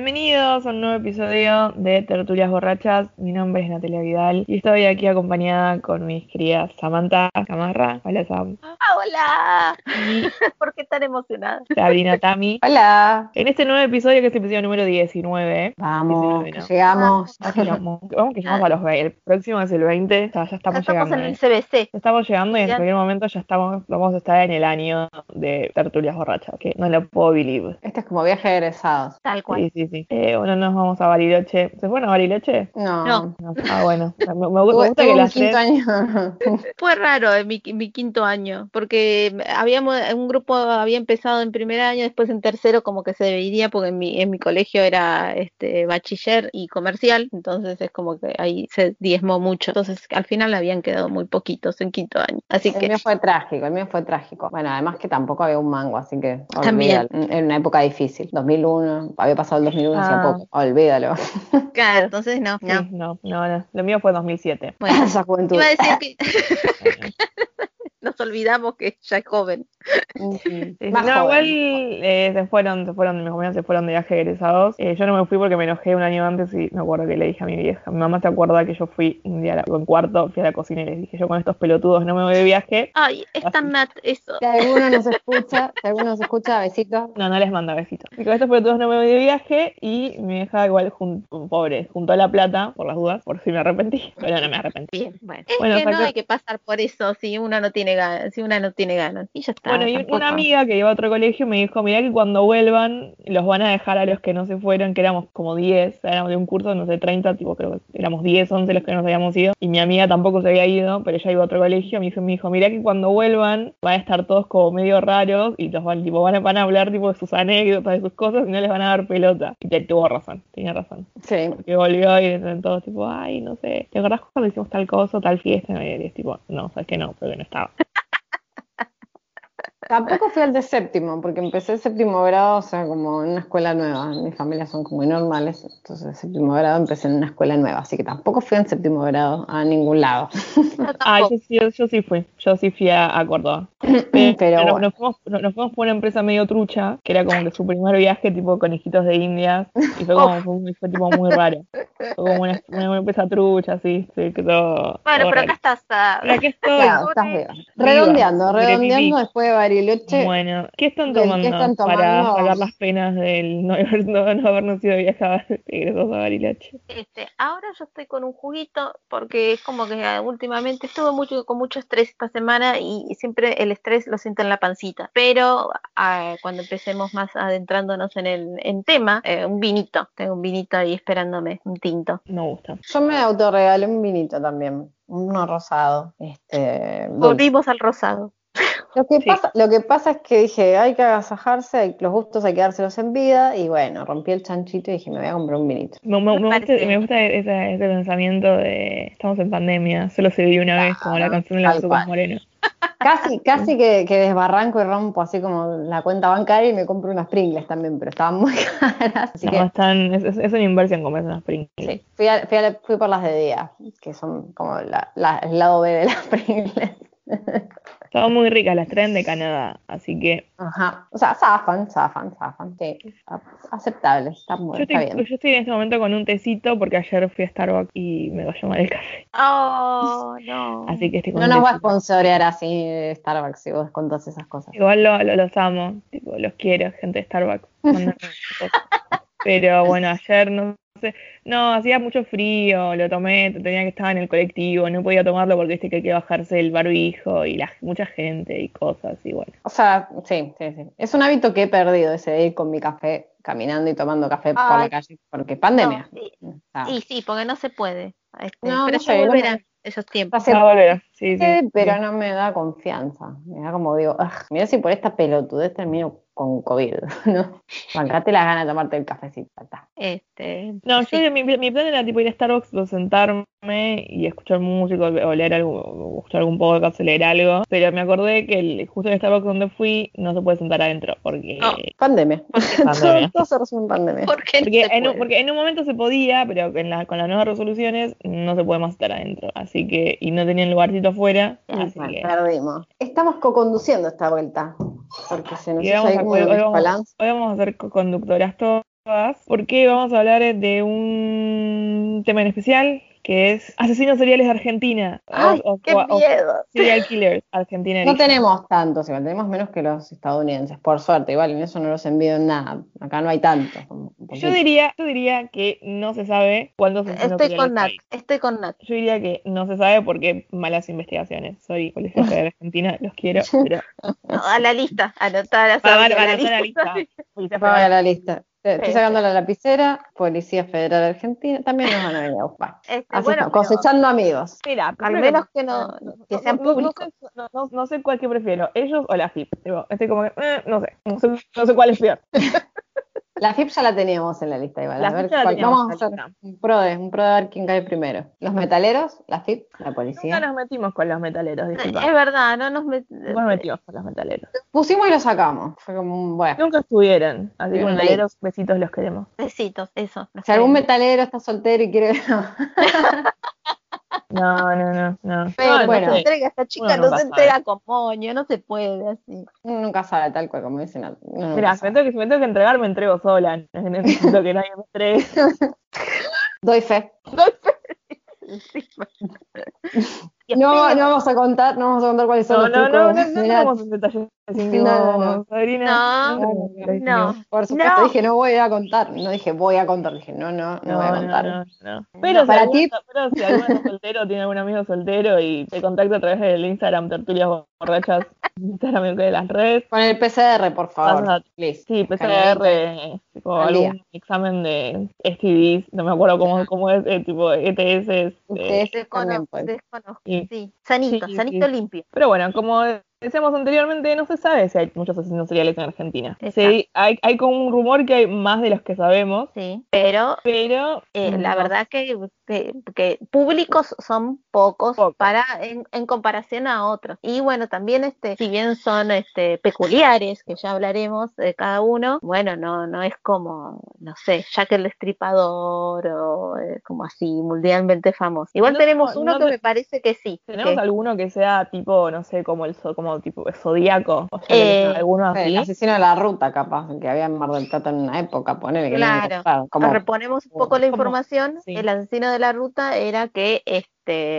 Bienvenidos a un nuevo episodio de Tertulias Borrachas. Mi nombre es Natalia Vidal y estoy aquí acompañada con mis queridas Samantha Gamarra. Hola Sam. ¡Ah, hola! ¿Por qué tan emocionada? Sabrina Tami. Hola, En este nuevo episodio, que es el episodio número 19, vamos, 19, que ¿no? llegamos. Vamos, vamos que llegamos a los 20. El próximo es el 20. O sea, ya estamos, Estamos llegando. en el ¿eh? CBC. Ya Estamos llegando y en Ya. cualquier momento ya estamos, vamos a estar en el año de tertulias borrachas, que no lo puedo believe. Este es como viaje de egresados. Tal cual. Sí, sí, sí. Eh, bueno, nos vamos a Bariloche. ¿Se fueron a Bariloche? No, No. No. Ah, bueno. Me, me- me Tuve, gusta que las quinto tres... año. Fue raro en mi, mi quinto año, porque habíamos, un grupo había empezado en primer año, después en tercero como que se dividía, porque en mi, en mi colegio era este bachiller y comercial, entonces es como que ahí se diezmó mucho. Entonces al final habían quedado muy poquitos en quinto año. Así El que mío fue trágico, el mío fue trágico. Bueno, además que tampoco había un mango, así que También. olvídalo. En una época difícil. 2001, había pasado el 2001 hacía Ah. poco. Olvídalo. claro, entonces no, Sí, no. no, no, no. Lo mío fue 2007. Bueno, Esa juventud. iba a decir que nos olvidamos que ya es joven. Sí, Más no, joven. igual eh, se fueron, se fueron, mis compañeros se fueron de viaje egresados. Eh, yo no me fui porque me enojé un año antes y me acuerdo que le dije a mi vieja, mi mamá se acuerda que yo fui un día a la- en cuarto, fui a la cocina y les dije, yo con estos pelotudos no me voy de viaje. Ay, es tan nat eso. Si alguno nos escucha, si alguno nos escucha, besitos. No, no les manda besitos. Y con estos pelotudos no me voy de viaje y mi vieja igual, jun- pobre, juntó la plata por las dudas, por si me arrepentí, pero no me arrepentí. Bien, bueno. Es Bueno, que no hay que pasar por eso si uno no tiene ganas, si una no tiene ganas. Y ya está. Bueno, y tampoco. una amiga que iba a otro colegio me dijo, mirá que cuando vuelvan los van a dejar a los que no se fueron, que éramos como 10, éramos de un curso, no sé, 30, tipo creo que éramos 10, 11 los que nos habíamos ido, y mi amiga tampoco se había ido, pero ella iba a otro colegio, me dijo, me dijo, mirá que cuando vuelvan van a estar todos como medio raros y los van, tipo, van a, van a hablar tipo de sus anécdotas, de sus cosas y no les van a dar pelota. Y te, tuvo razón, tenía razón. Sí. Porque volvió y todos tipo, ay, no sé, ¿te acordás cuando hicimos tal cosa, tal fiesta? Y es tipo, no, sabes que no, porque no estaba. Tampoco fui al de séptimo, porque empecé el séptimo grado, o sea, como en una escuela nueva. Mi familia son como muy normales, entonces el séptimo grado empecé en una escuela nueva, así que tampoco fui en séptimo grado a ningún lado. Yo Ah, yo sí, yo sí fui, yo sí fui a, a Córdoba. Pero nos, bueno. nos fuimos, nos, nos fuimos por una empresa medio trucha, que era como que su primer viaje tipo conejitos de indias, y fue como, fue, muy- fue tipo muy raro. Fue como una, una, una empresa trucha, así, sí, que todo. Bueno, todo pero acá estás. ah, aquí estoy. Claro, estás viva. Redondeando, redondeando después de Bariloche. Bueno, ¿qué están ¿Del qué tomando, para sacar las penas del no, haber- no, no habernos ido viajados egresados a Bariloche? Este, ahora yo estoy con un juguito porque es como que ah, últimamente estuve mucho con mucho estrés esta semana y, siempre el estrés lo siento en la pancita. Pero ah, cuando empecemos más adentrándonos en el en tema, eh, un vinito, tengo un vinito ahí esperándome, un tinto. Me gusta. Yo me autorregalé un vinito también, uno rosado. Este. Volvimos al rosado. Lo que, Sí. pasa, lo que pasa es que dije, hay que agasajarse, hay- los gustos hay que dárselos en vida, y bueno, rompí el chanchito y dije, me voy a comprar un vinito. Me, me- gusta, me gusta ese, ese pensamiento de estamos en pandemia, solo se vive una vez, como la canción de Azúcar cual. Moreno. Casi, casi que, que desbarranco y rompo así como la cuenta bancaria y me compro unas Pringles también, pero estaban muy caras. Así No, que están, es, es- es una inversión comprarse unas Pringles. sí, fui, a- fui, a- fui por las de día, que son como la- la- el lado B de las Pringles. Estaban muy ricas, las traen de Canadá, así que Ajá, o sea, zafan, zafan, zafan, sí, aceptable, está, muy, yo está estoy, bien. yo estoy en este momento con un tecito porque ayer fui a Starbucks y me cayó mal el café. Oh, no. Así que estoy con No un nos va a sponsorear así Starbucks si vos contás esas cosas. Igual lo- lo- los amo, tipo, los quiero, gente de Starbucks. Pero bueno, ayer no no, hacía mucho frío, lo tomé, tenía que estar en el colectivo, no podía tomarlo porque viste que hay que bajarse el barbijo y la, mucha gente y cosas y bueno. O sea, sí, sí, sí. Es un hábito que he perdido ese de ir con mi café caminando y tomando café por la calle, porque pandemia. No, sí. Ah. Y sí, porque no se puede. Este, No, pero no ya sé, no volverán me- esos tiempos. Hace Va a volver, sí, sí. Eh, pero sí. no me da confianza. Me da como digo, "Ugh, mira si por esta pelotudez termino con COVID, ¿no? Bancate las ganas de tomarte el cafecito. está. Este, No, sí. yo mi, mi plan era tipo ir a Starbucks, o sentarme y escuchar música o leer algo, o escuchar algún podcast, o leer algo. Pero me acordé que el, justo en Starbucks donde fui no se puede sentar adentro porque, No. Pandemia. Pandemia. todo, todo se resume en pandemia. ¿Por qué no porque, en un, porque en un momento se podía, pero en la- con las nuevas resoluciones no se puede más estar adentro. Así que, y no tenían lugarcito afuera. Así Bueno, que, perdimos. Estamos co-conduciendo esta vuelta. Porque se nos y vamos a- hoy, vamos, hoy vamos a ser conductoras todas. Porque vamos a hablar de un tema en especial que es asesinos seriales de Argentina. Ay, O- qué o- miedo. Serial Killers, Argentina. No tenemos tantos, igual tenemos menos que los estadounidenses, por suerte, igual en eso no los envío en nada. Acá no hay tantos. Yo diría, yo diría que no se sabe cuántos asesinos Estoy con Nat, estoy con Nat. Yo diría que no se sabe porque malas investigaciones. Soy Federal de Argentina, los quiero, pero No, a la lista, anotar a para, a la lista. Policía Federal. la lista. Estoy Sí. sacando la lapicera, Policía Federal Argentina, también nos van a venir a buscar. Este, bueno, cosechando amigos. Mira, Al menos que no, que sean no- no- no públicos. sé- No, no- no sé cuál que prefiero, ellos o la FIP. Digo, estoy como que, eh, no sé, no sé, no sé cuál es peor. La FIP ya la teníamos en la lista igual. La a ver cuál- vamos a hacer un pro de, un pro de ver quién cae primero. Los metaleros, la FIP, la Nunca policía. nos metimos con los metaleros, disculpa. Es verdad, no nos met- nos metimos con los metaleros. Pusimos y lo sacamos. Fue como un bueno. Nunca estuvieron. Así que metaleros, besitos, los queremos. besitos, eso. los Si algún metalero está soltero y quiere No, no, no, no. Pero No, bueno. no se entrega, esta chica no se sabe. entrega con moño, no se puede así. Uno nunca sabe tal cual como dicen. uno Mira, si sabe. me, tengo que, si me tengo que entregar, me entrego sola. No necesito que nadie me entregue. Doy fe. Encima. No, no vamos a contar, no vamos a contar cuáles son No, los no, no, no, no Mirá, entramos en detalles íntimos, No, no, no. Sabrina. No, dijimos. no. Por supuesto, No. dije no voy a contar. No dije voy a contar, dije no, no, no, No, voy a no, contar. no, no. Pero, si Para alguno, ti- pero si alguno es soltero, tiene algún amigo soltero y te contacta a través del Instagram Tertulias Borrachas, Instagram de las redes. Con el PCR, por favor. Sí, PCR, tipo Al algún examen de STDs, no me acuerdo cómo, cómo es, eh, tipo ETS. eh, también Descono- pueden. desconozco. Sí. Sanito, Sí, sanito sí. limpio. Pero bueno, como decíamos anteriormente, no se sabe si hay muchos asesinos seriales en Argentina. Exacto. Sí, hay, hay como un rumor que hay más de los que sabemos, Sí, pero pero eh, la no verdad que, que- que públicos son pocos para en, en comparación a otros. Y bueno, también este, si bien son este peculiares, que ya hablaremos de cada uno, bueno, no, no es como, no sé, Jack el Destripador o eh, como así, mundialmente famoso. Igual No, tenemos uno no que me parece que sí. ¿Tenemos que- alguno que sea tipo, no sé, como el zo- como tipo zodíaco? O sea, Eh, alguno Sí, así. El asesino de la ruta, capaz, que había en Mar del Plata en una época, ponele que Claro. Como, reponemos un poco la información, sí. el asesino de la ruta era que este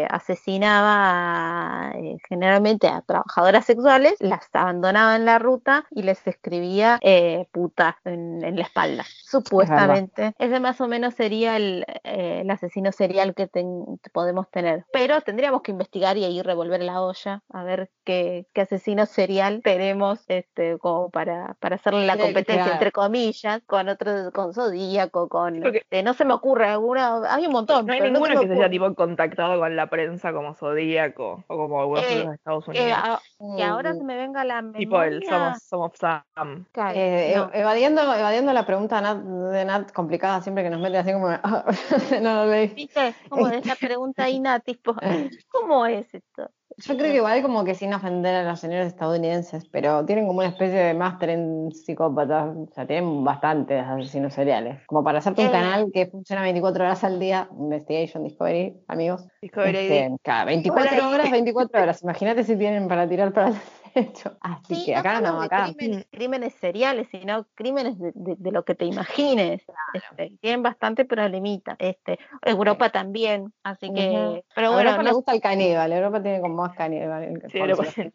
asesinaba eh, generalmente a trabajadoras sexuales, las abandonaba en la ruta y les escribía eh, puta en, en la espalda. Supuestamente. Ese más o menos sería el, eh, el asesino serial que ten- podemos tener. Pero tendríamos que investigar y ahí revolver la olla a ver qué, qué asesino serial tenemos este, como para, para hacerle la competencia, entre comillas, con otro, con Zodíaco, con Porque- este, no se me ocurre alguna, hay un montón. No hay ninguno que se haya tipo contactado con la prensa como zodíaco o como algunos Eh, de los Estados que, Unidos. a- que ahora Mm. se me venga la memoria. tipo el Somos, somos Sam. Claro, Eh, no. evadiendo, evadiendo la pregunta de Nat, de Nat complicada, siempre que nos mete así como. no lo leí. ¿Viste? Como es la pregunta ahí, Nat, tipo, ¿cómo es esto? Yo creo que igual como que sin ofender a los señores estadounidenses, pero tienen como una especie de máster en psicópatas, o sea, tienen bastantes asesinos seriales. Como para hacerte un Eh. canal que funciona 24 horas al día, Investigation Discovery, amigos. Discovery Este, cada 24 Hola. horas, 24 horas. Imagínate si tienen para tirar para el derecho. Así Sí, que no acá no, acá. Crímenes, crímenes seriales, sino crímenes de, de- de lo que te imagines. Este, tienen bastante problemita. Este, Europa también, así que. Pero bueno, Europa le no- gusta el caníbal, Europa tiene como más caníbal. Sí, Europa sí.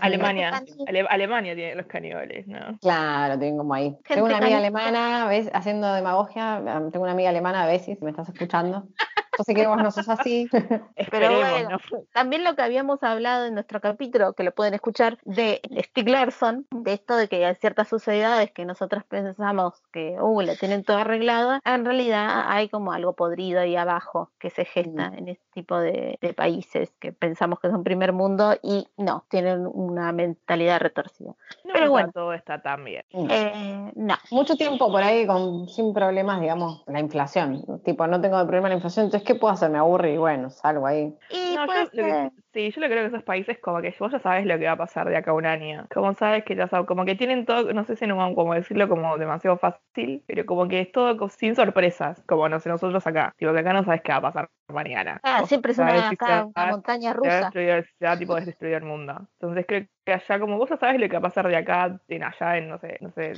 Alemania. Ale- Alemania tiene los caníbales, ¿no? Claro, tienen como ahí. tengo una caníbal. amiga alemana, ¿ves? haciendo demagogia, tengo una amiga alemana, a ver si me estás escuchando. Sé que vos no sos así. Esperemos, bueno, ¿no? También lo que habíamos hablado en nuestro capítulo, que lo pueden escuchar, de Stieg Larsson, de esto de que hay ciertas sociedades que nosotros pensamos que, uh, la tienen todo arreglada, en realidad hay como algo podrido ahí abajo que se gesta en este tipo de, de países que pensamos que son primer mundo y no, tienen una mentalidad retorcida. No, Pero bueno. todo está tan bien. Eh, no, Mucho tiempo por ahí con, sin problemas, digamos, la inflación. Tipo, no tengo problema la inflación, entonces, ¿qué puedo hacer? Me aburre y bueno, salgo ahí. y No, yo pues, lo que- eh, sí, yo lo creo que esos países como que vos ya sabes lo que va a pasar de acá a un año. Como sabes que ya sabes, como que tienen todo, no sé si no como decirlo como demasiado fácil, pero como que es todo sin sorpresas, como no sé nosotros acá. Tipo que acá no sabes qué va a pasar mañana. ah, siempre es una, acá, una montaña se va a rusa. se va tipo destruir el mundo. Entonces creo que allá, como vos ya sabes lo que va a pasar de acá en allá, en no sé, no sé,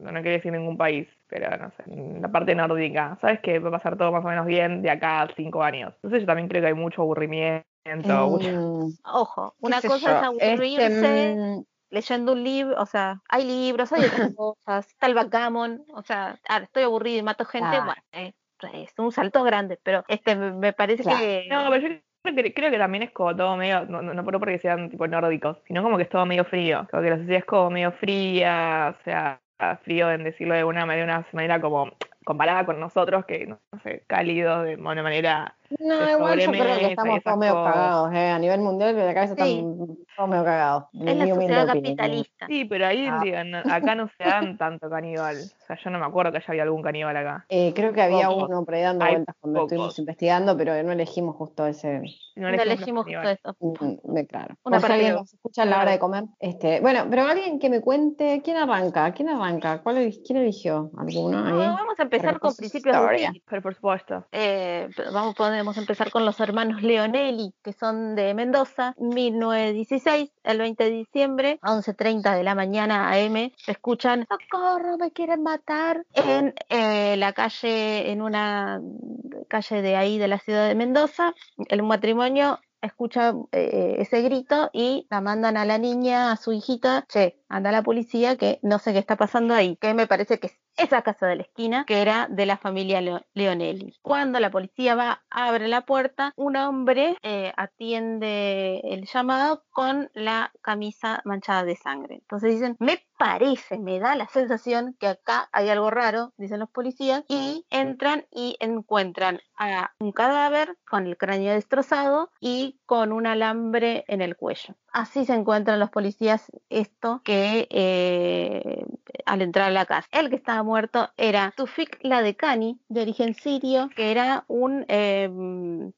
no, no quiero decir ningún país, pero no sé, en la parte nórdica, sabes que va a pasar todo más o menos bien de acá a cinco años. Entonces yo también creo que hay mucho aburrimiento, Mm, Ojo, una cosa es aburrirse este, mm, leyendo un libro, o sea, hay libros, hay otras cosas, está el backgammon, o sea, ahora estoy aburrido y mato gente, Claro. bueno, eh, es un salto grande, pero este me parece Claro. que No, pero yo creo que, creo que también es como todo medio, no, no, no por- porque sean tipo nórdicos, sino como que es todo medio frío. Como que la sociedad es como medio fría, o sea, frío en decirlo de una, de una manera como comparada con nosotros, que no sé, cálidos de una manera. No, de igual yo creo que estamos todos medio cagados, eh. A nivel mundial, la cabeza Sí. están todos medio cagados. es la sociedad opinión. capitalista. Sí, pero ahí Ah. digo, no- acá no se dan tanto caníbal. O sea, yo no me acuerdo que haya habido algún caníbal acá. Eh, creo que había Pocos. uno por ahí dando Hay vueltas cuando pocos. estuvimos investigando, pero no elegimos justo ese. No, No elegimos justo eso. mm, claro. Una si alguien nos escucha a la hora de comer. Este, bueno, pero alguien que me cuente, ¿quién arranca? ¿Quién arranca? ¿Cuál, ¿Quién eligió? ¿Alguno ahí? No, vamos a empezar con principios de. Pero por supuesto. Eh, vamos, podemos empezar con los hermanos Leonelli, que son de Mendoza, 1916, el 20 de diciembre, a 11.30 de la mañana AM, se escuchan, ¡socorro, me quieren matar! En eh, la calle, en una calle de ahí de la ciudad de Mendoza, el matrimonio escucha eh, ese grito y la mandan a la niña, a su hijita, che, anda la policía que no sé qué está pasando ahí, que me parece que es esa casa de la esquina, que era de la familia Leo- Leonelli. Cuando la policía va, abre la puerta, un hombre eh, atiende el llamado con la camisa manchada de sangre. Entonces dicen, me parece, me da la sensación que acá hay algo raro, dicen los policías, y entran y encuentran a un cadáver con el cráneo destrozado y con un alambre en el cuello. Así se encuentran los policías esto que eh, al entrar a la casa. El que estaba muerto era Tufik Ladekani, de origen sirio, que era un eh,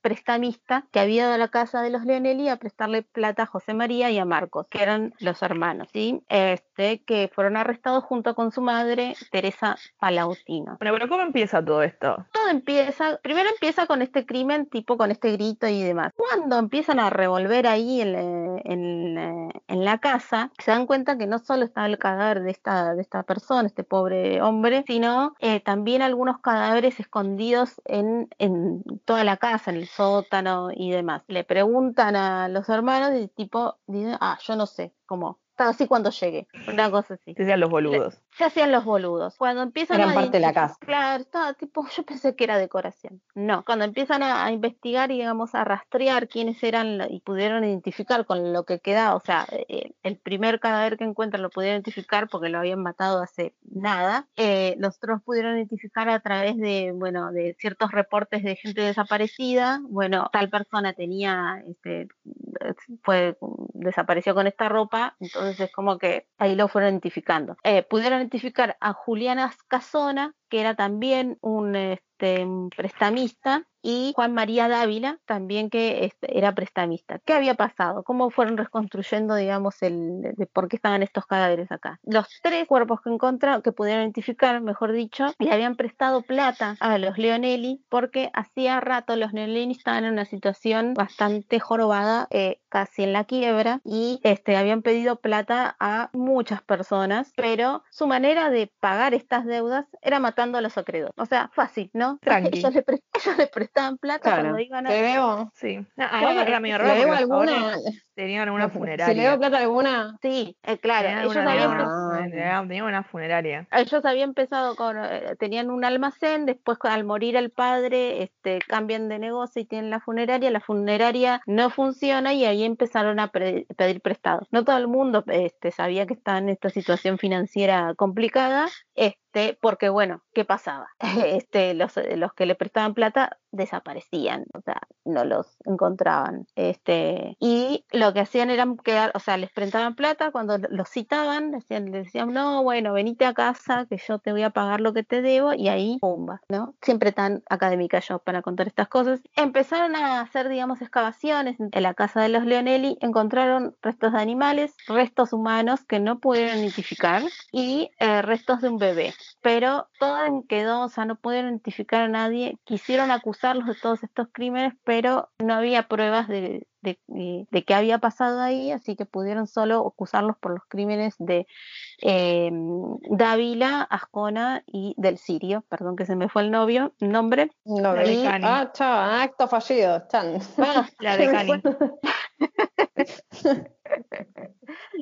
prestamista que había ido a la casa de los Leonelli a prestarle plata a José María y a Marcos, que eran los hermanos, ¿sí? Este, que fueron arrestados junto con su madre, Teresa Palautino. Bueno, pero ¿cómo empieza todo esto? Todo empieza, primero empieza con este crimen, tipo con este grito y demás. Cuando empiezan a revolver ahí en, la- en en la casa, se dan cuenta que no solo estaba el cadáver de esta, de esta persona, este pobre hombre, sino eh, también algunos cadáveres escondidos en, en toda la casa, en el sótano y demás. Le preguntan a los hermanos y tipo, dicen, ah, yo no sé, como, así cuando llegué, una cosa así. Que sean los boludos. Se hacían los boludos. Cuando empiezan Eran a parte de la casa. Claro, estaba tipo, yo pensé que era decoración. No, cuando empiezan a, a investigar y digamos a rastrear quiénes eran y pudieron identificar con lo que quedaba, o sea, eh, el primer cadáver que encuentran lo pudieron identificar porque lo habían matado hace nada. Eh, los otros pudieron identificar a través de, bueno, de ciertos reportes de gente desaparecida. Bueno, tal persona tenía, este, fue desapareció con esta ropa, entonces es como que ahí lo fueron identificando. Eh, pudieron identificar a Juliana Casona, que era también un, este, prestamista, y Juan María Dávila, también que este, era prestamista. ¿Qué había pasado? ¿Cómo fueron reconstruyendo, digamos, el de por qué estaban estos cadáveres acá? Los tres cuerpos que encontraron, que pudieron identificar, mejor dicho, le habían prestado plata a los Leonelli porque hacía rato los Leonelli estaban en una situación bastante jorobada, eh, casi en la quiebra, y este, habían pedido plata a muchas personas, pero su manera de pagar estas deudas era matando a los acreedores. O sea, fácil, ¿no? Tranqui. Ellos le, pre- ellos le prestaban plata Claro. cuando iban a... ¿Te debo? Sí. Le debo los alguna, tenían una si le funeraria. plata a alguna, Sí, eh, claro, Tenían ellos una habían, funeraria. Ellos habían empezado con, eh, tenían un almacén, después al morir el padre, este, cambian de negocio y tienen la funeraria, la funeraria no funciona y ahí empezaron a pre- pedir prestados. No todo el mundo este, sabía que estaba en esta situación financiera complicada, este, porque bueno, ¿qué pasaba? Este, los, los que le prestaban plata desaparecían, o sea, no los encontraban. Este, y lo que hacían era quedar, o sea, les prestaban plata cuando los citaban, decían, les decían, no, bueno, venite a casa que yo te voy a pagar lo que te debo, y ahí, pumba, ¿no? Siempre tan académica yo para contar estas cosas. Empezaron a hacer, digamos, excavaciones en la casa de los Leonelli, encontraron restos de animales, restos humanos que no pudieron identificar y eh, restos de un bebé. Pero todo quedó, o sea, no pudieron identificar a nadie, quisieron acusarlos de todos estos crímenes, pero no había pruebas de, de, de- de qué había pasado ahí, así que pudieron solo acusarlos por los crímenes de eh, Dávila, Ascona y del Sirio, perdón que se me fue el novio, nombre. No, La de Cani. ah, chao, acto fallido, chan. Ah, La de Cani.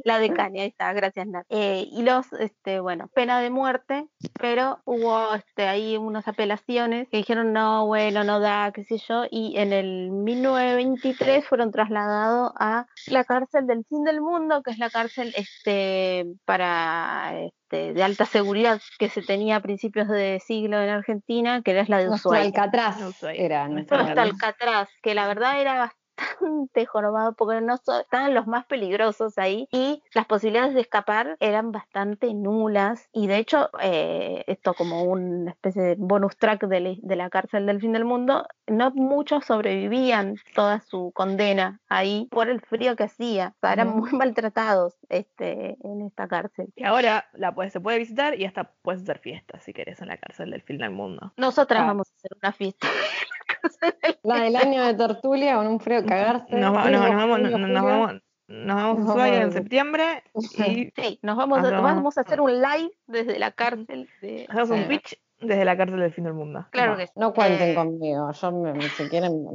La de ahí está, gracias Nat. Eh, y los, este, bueno, pena de muerte, pero hubo este, ahí unas apelaciones que dijeron no, bueno, no da, qué sé yo, y en el 1923 fueron trasladados a la cárcel del fin del mundo, que es la cárcel este, para este, de alta seguridad que se tenía a principios de siglo en Argentina, que era la de Nuestro Ushuaia. Alcatraz Ushuaia. era. Nuestro nuestro Alcatraz. Alcatraz, que la verdad era bastante jorobado porque no so- estaban los más peligrosos ahí y las posibilidades de escapar eran bastante nulas y de hecho eh, esto como una especie de bonus track de, la- de la cárcel del fin del mundo no muchos sobrevivían toda su condena ahí por el frío que hacía o sea, eran muy maltratados este en esta cárcel Y ahora la puedes, se puede visitar y hasta puedes hacer fiestas si querés en la cárcel del fin del mundo. nosotras Claro. vamos a hacer una fiesta La del año de tertulia con un frío cagarse. Nos, va- Frío, nos- nos vamos, nos- nos vamos, nos vamos a Nos Ushuaia vamos en a- septiembre y sí nos vamos a, Hacemos- vamos a hacer un live desde la cárcel de hacemos un pitch desde la cárcel del fin del mundo. Claro que sí. No cuenten Eh, conmigo, yo me- si quieren,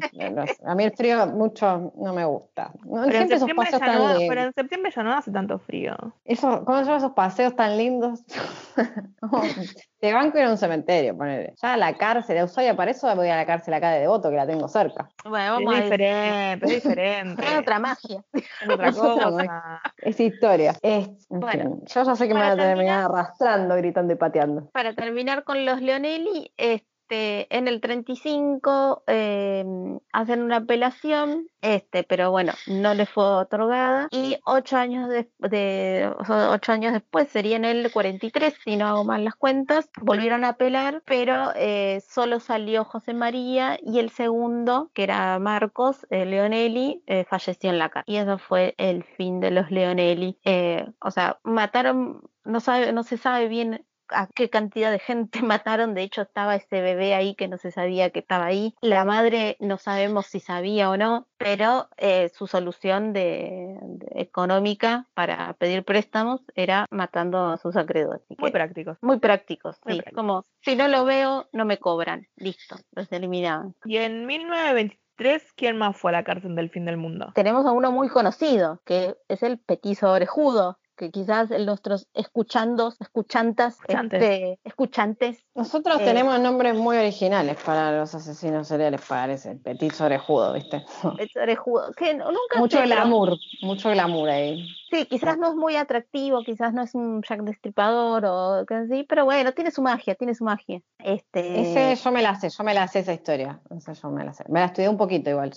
a mí el frío mucho no me gusta. No, Pero en, septiembre ya no, pero en septiembre ya no hace tanto frío. Eso, ¿Cómo se llaman esos paseos tan lindos? Te banco ir a un cementerio, ponele. Ya a la cárcel, a Ushuaia, para eso voy a la cárcel acá de Devoto, que la tengo cerca. Bueno, vamos es a diferente, es diferente. Es otra magia. es otra cosa. Es historia. Es, Bueno, fin, yo ya sé que me van a terminar- arrastrando, gritando y pateando. Para terminar con los Leonelli, este, en el 35 eh, hacen una apelación, este, pero bueno, no le fue otorgada. Y ocho años, de, ocho años después, sería en el 43, si no hago mal las cuentas, volvieron a apelar, pero eh, solo salió José María y el segundo, que era Marcos eh, Leonelli, eh, falleció en la cárcel. Y eso fue el fin de los Leonelli. O sea, mataron, no, sabe, no se sabe bien a qué cantidad de gente mataron. De hecho, estaba ese bebé ahí que no se sabía que estaba ahí. La madre no sabemos si sabía o no, pero eh, su solución de, de- económica para pedir préstamos era matando a sus acreedores. Muy prácticos. muy prácticos, Muy sí. prácticos. Como si no lo veo, no me cobran. Listo, los eliminaban. Y en 1923, ¿quién más fue a la cárcel del fin del mundo? Tenemos a uno muy conocido, que es el petizo orejudo, que quizás nuestros escuchandos, escuchantas, Escuchantes. este, escuchantes Nosotros Eh. tenemos nombres muy originales para los asesinos seriales, parece. Petit orejudo, ¿viste? Es orejudo, que no- nunca mucho glamour, mucho glamour ahí. Sí, quizás no es muy atractivo, quizás no es un Jack Destripador o que así, pero bueno, tiene su magia, tiene su magia. Este, Ese yo me la sé, yo me la sé esa historia. Yo me la sé. Me la estudié un poquito igual.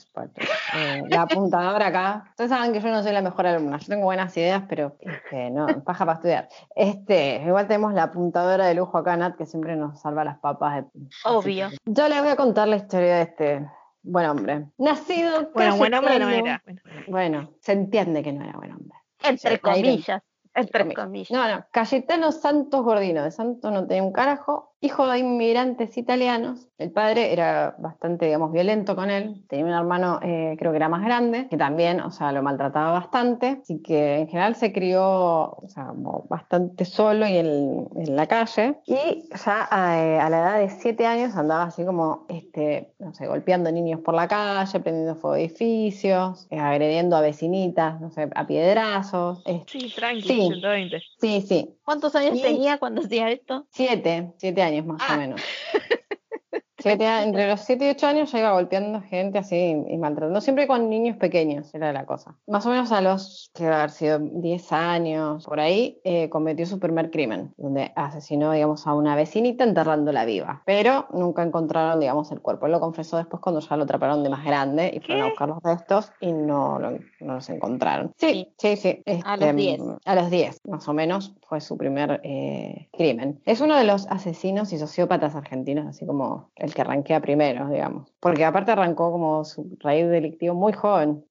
eh, la apuntadora acá. Ustedes saben que yo no soy la mejor alumna. Yo tengo buenas ideas, pero este, no, paja para estudiar. Este, igual tenemos la apuntadora de lujo acá, Nat, que siempre nos salva las papas. de- Obvio. Yo les voy a contar la historia de este buen hombre. Nacido. Bueno, buen hombre no era. Bueno, Bueno, se entiende que no era buen hombre. Entre comillas, entre comillas. No, no, Cayetano Santos Gordino, de Santos no tenía un carajo, hijo de inmigrantes italianos. El padre era bastante, digamos, violento con él. Tenía un hermano, eh, creo que era más grande, que también, o sea, lo maltrataba bastante. Así que en general se crió, o sea, como bastante solo y en, en la calle. Y ya eh, a la edad de siete años andaba así como, este, no sé, golpeando niños por la calle, prendiendo fuego edificios, eh, agrediendo a vecinitas, no sé, a piedrazos. eh, Sí, tranqui, Sí. 120. sí, sí. ¿Cuántos años Y- tenía cuando hacía esto? Siete, siete años más Ah. o menos. Siete a- entre los siete y ocho años ya iba golpeando gente así y maltratando, siempre con niños pequeños, era la cosa. Más o menos a los, que haber sido 10 años, por ahí, eh, cometió su primer crimen, donde asesinó, digamos, a una vecinita enterrándola viva. Pero nunca encontraron, digamos, el cuerpo. Él lo confesó después cuando ya lo atraparon de más grande y fueron a ¿Qué? buscar los restos y no, lo- no los encontraron. Sí, sí, sí. A los este, 10. A los 10, más o menos, fue su primer eh, crimen. Es uno de los asesinos y sociópatas argentinos, así como el que arranquea primero, digamos. Porque aparte arrancó como su raíz delictivo muy joven.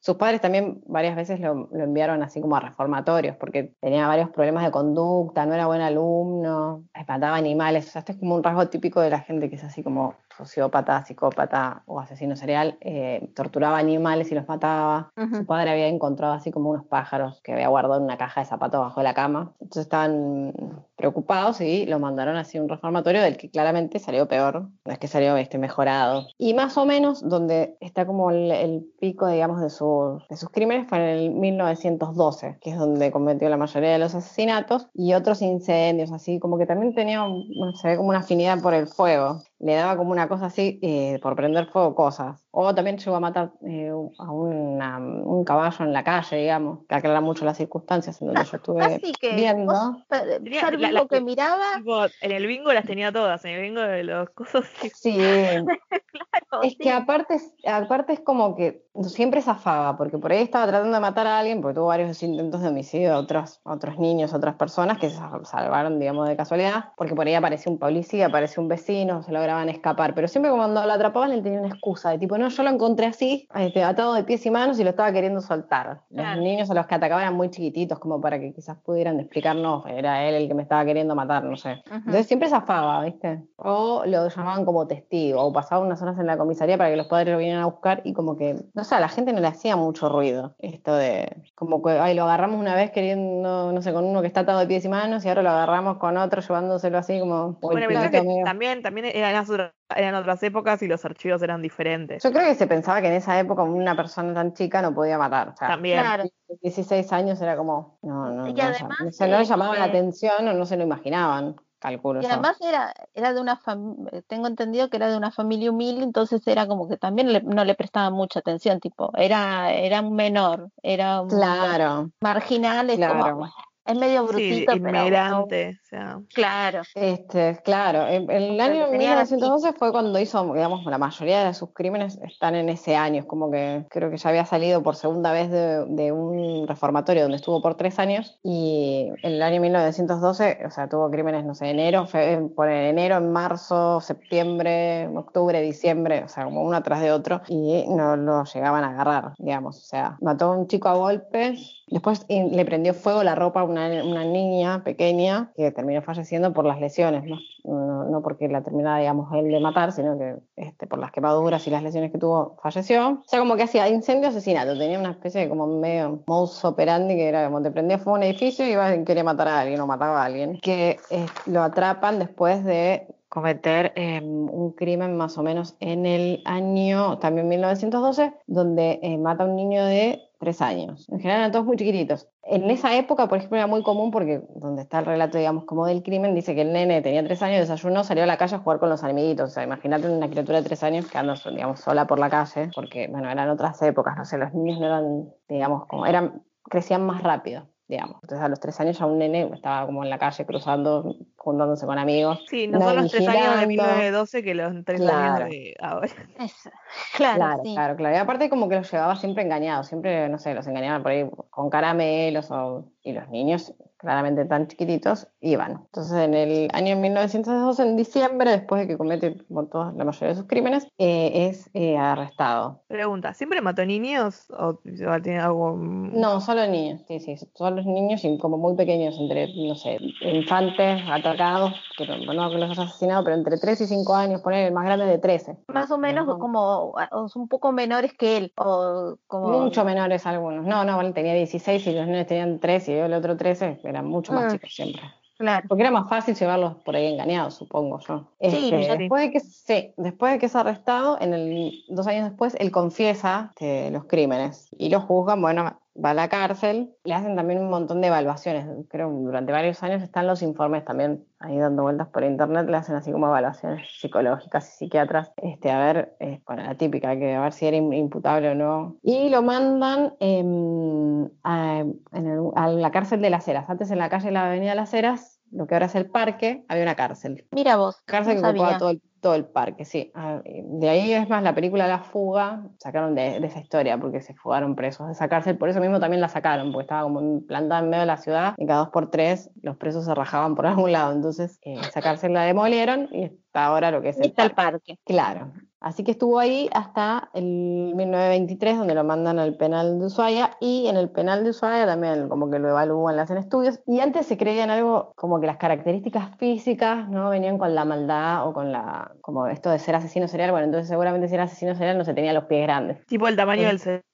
Sus padres también varias veces lo, lo enviaron así como a reformatorios porque tenía varios problemas de conducta, no era buen alumno, mataba animales. O sea, este es como un rasgo típico de la gente que es así como sociópata, psicópata o asesino serial. eh, torturaba animales y los mataba. Su padre había encontrado así como unos pájaros que había guardado en una caja de zapatos bajo la cama. Entonces estaban preocupados y lo mandaron así a un reformatorio del que claramente salió peor, no es que salió este, mejorado. Y más o menos donde está como el, pico, digamos, de, sus- de sus crímenes fue en el 1912, que es donde cometió la mayoría de los asesinatos y otros incendios, así como que también tenía, bueno, se ve como una afinidad por el fuego. Le daba como una cosa así, eh, por prender fuego cosas. O también llegó a matar eh, a una- un caballo en la calle, digamos, que aclara mucho las circunstancias en donde yo estuve Así que viendo. vos, la- que miraba, Tipo, en el bingo las tenía todas, en el bingo de los cosas. sí. Sí, claro, Es sí. que aparte, es- aparte es como que siempre zafaba, porque por ahí estaba tratando de matar a alguien, porque tuvo varios intentos de homicidio a otros, a otros niños, a otras personas que se salvaron, digamos, de casualidad, porque por ahí apareció un policía, apareció un vecino, se lograban escapar, pero siempre cuando lo atrapaban él tenía una excusa, de tipo, no, yo lo encontré así, este, atado de pies y manos y lo estaba queriendo soltar. Los niños a los que atacaban eran muy chiquititos, como para que quizás pudieran explicar, no, era él el que me estaba queriendo matar, no sé. Entonces siempre zafaba, ¿viste? O lo llamaban como testigo, o pasaban unas horas en la comisaría para que los padres lo vinieran a buscar y como que, no sé, a la gente no le hacía mucho ruido esto de, como que, ay, lo agarramos una vez queriendo, no sé, con uno que está atado de pies y manos y ahora lo agarramos con otro llevándoselo así como... Bueno, que también, también eran, otras- eran otras épocas y los archivos eran diferentes. Yo creo que se pensaba que en esa época una persona tan chica no podía matar. O sea, También. Claro. 16 años era como, no, no, Y no, además, no, se- no le eh, llamaban la atención o no se lo imaginaban, calculo Y yo. además era, era de una familia, tengo entendido que era de una familia humilde, entonces era como que también le- no le prestaban mucha atención, tipo, era, era un menor, era un Claro. marginal, es Claro. como, bueno, es medio Sí, brutito, pero bueno, inmigrante, o sea. claro. Este, claro, en el Pero año tenía la 1912 fue cuando hizo, digamos, la mayoría de sus crímenes están en ese año, es como que creo que ya había salido por segunda vez de, de un reformatorio donde estuvo por tres años y en el año 1912, o sea, tuvo crímenes, no sé, enero, fe- por enero, en marzo, septiembre, octubre, diciembre, o sea, como uno atrás de otro y no lo llegaban a agarrar, digamos, o sea, mató a un chico a golpes, después le prendió fuego la ropa a una, niña pequeña que terminó falleciendo por las lesiones, ¿no? No, porque la terminara, digamos, él de matar, sino que este, por las quemaduras y las lesiones que tuvo, falleció. O sea, como que hacía incendio, asesinato, tenía una especie de como medio modus operandi que era como te prendía fuego a un edificio y iba quería matar a alguien o mataba a alguien, que eh, lo atrapan después de cometer eh, un crimen más o menos en el año también 1912, donde eh, mata a un niño de tres años. En general eran todos muy chiquititos. En esa época, por ejemplo, era muy común porque donde está el relato, digamos, como del crimen, dice que el nene tenía tres años, desayunó, salió a la calle a jugar con los amiguitos. O sea, imagínate una criatura de tres años que anda, digamos, sola por la calle, porque, bueno, eran otras épocas, no sé, los niños no eran, digamos, como, eran, crecían más rápido. Digamos. Entonces a los tres años ya un nene estaba como en la calle cruzando, juntándose con amigos. Sí, no son los tres años de vigilando. 1912 que los tres Claro. años de ahora. Eso. Claro, Claro, sí. claro, claro. Y aparte como que los llevaba siempre engañados, siempre, no sé, los engañaban por ahí con caramelos o- y los niños, claramente tan chiquititos, iban. Entonces en el año 1912, en diciembre, después de que comete como toda la mayoría de sus crímenes, eh, es eh, arrestado. Pregunta, ¿siempre mató niños o tiene algo? No, solo niños, sí, sí, solo niños y como muy pequeños, entre, no sé, infantes, atacados, que no, no que los haya asesinado, pero entre 3 y 5 años, poner el más grande de 13. Más o menos No. como o un poco menores que él. O como Mucho menores algunos. No, no, él tenía 16 y los nenes tenían 3 y el otro 13, eran mucho más Mm. chicos siempre. Claro. Porque era más fácil llevarlos por ahí engañados, supongo yo. Sí, Este, sí. después de que sí, después de que es arrestado, en el, dos años después, él confiesa este, los crímenes y lo juzgan, bueno, va a la cárcel, le hacen también un montón de evaluaciones. Creo durante varios años están los informes también ahí dando vueltas por internet, le hacen así como evaluaciones psicológicas y psiquiatras, este, a ver, eh, bueno, la típica, a ver si era im- imputable o no. Y lo mandan em, a, en el- a la cárcel de las Heras. Antes en la calle de la Avenida Las Heras, lo que ahora es el parque, había una cárcel. Mira vos, Cárcel no que ocupaba todo el, todo el parque, sí. Ah, De ahí es más la película La Fuga, sacaron de, de esa historia porque se fugaron presos de esa cárcel, por eso mismo también la sacaron, porque estaba como en- plantada en medio de la ciudad y cada dos por tres los presos se rajaban por algún lado, entonces eh, esa cárcel la demolieron y está ahora lo que es el está el parque. parque. Claro. Así que estuvo ahí hasta el 1923, donde lo mandan al penal de Ushuaia, y en el penal de Ushuaia también como que lo evalúan, le hacen estudios, y antes se creía en algo como que las características físicas no venían con la maldad o con la, como esto de ser asesino serial, bueno, entonces seguramente si era asesino serial no se tenía los pies grandes. Tipo el tamaño Sí. del cerebro.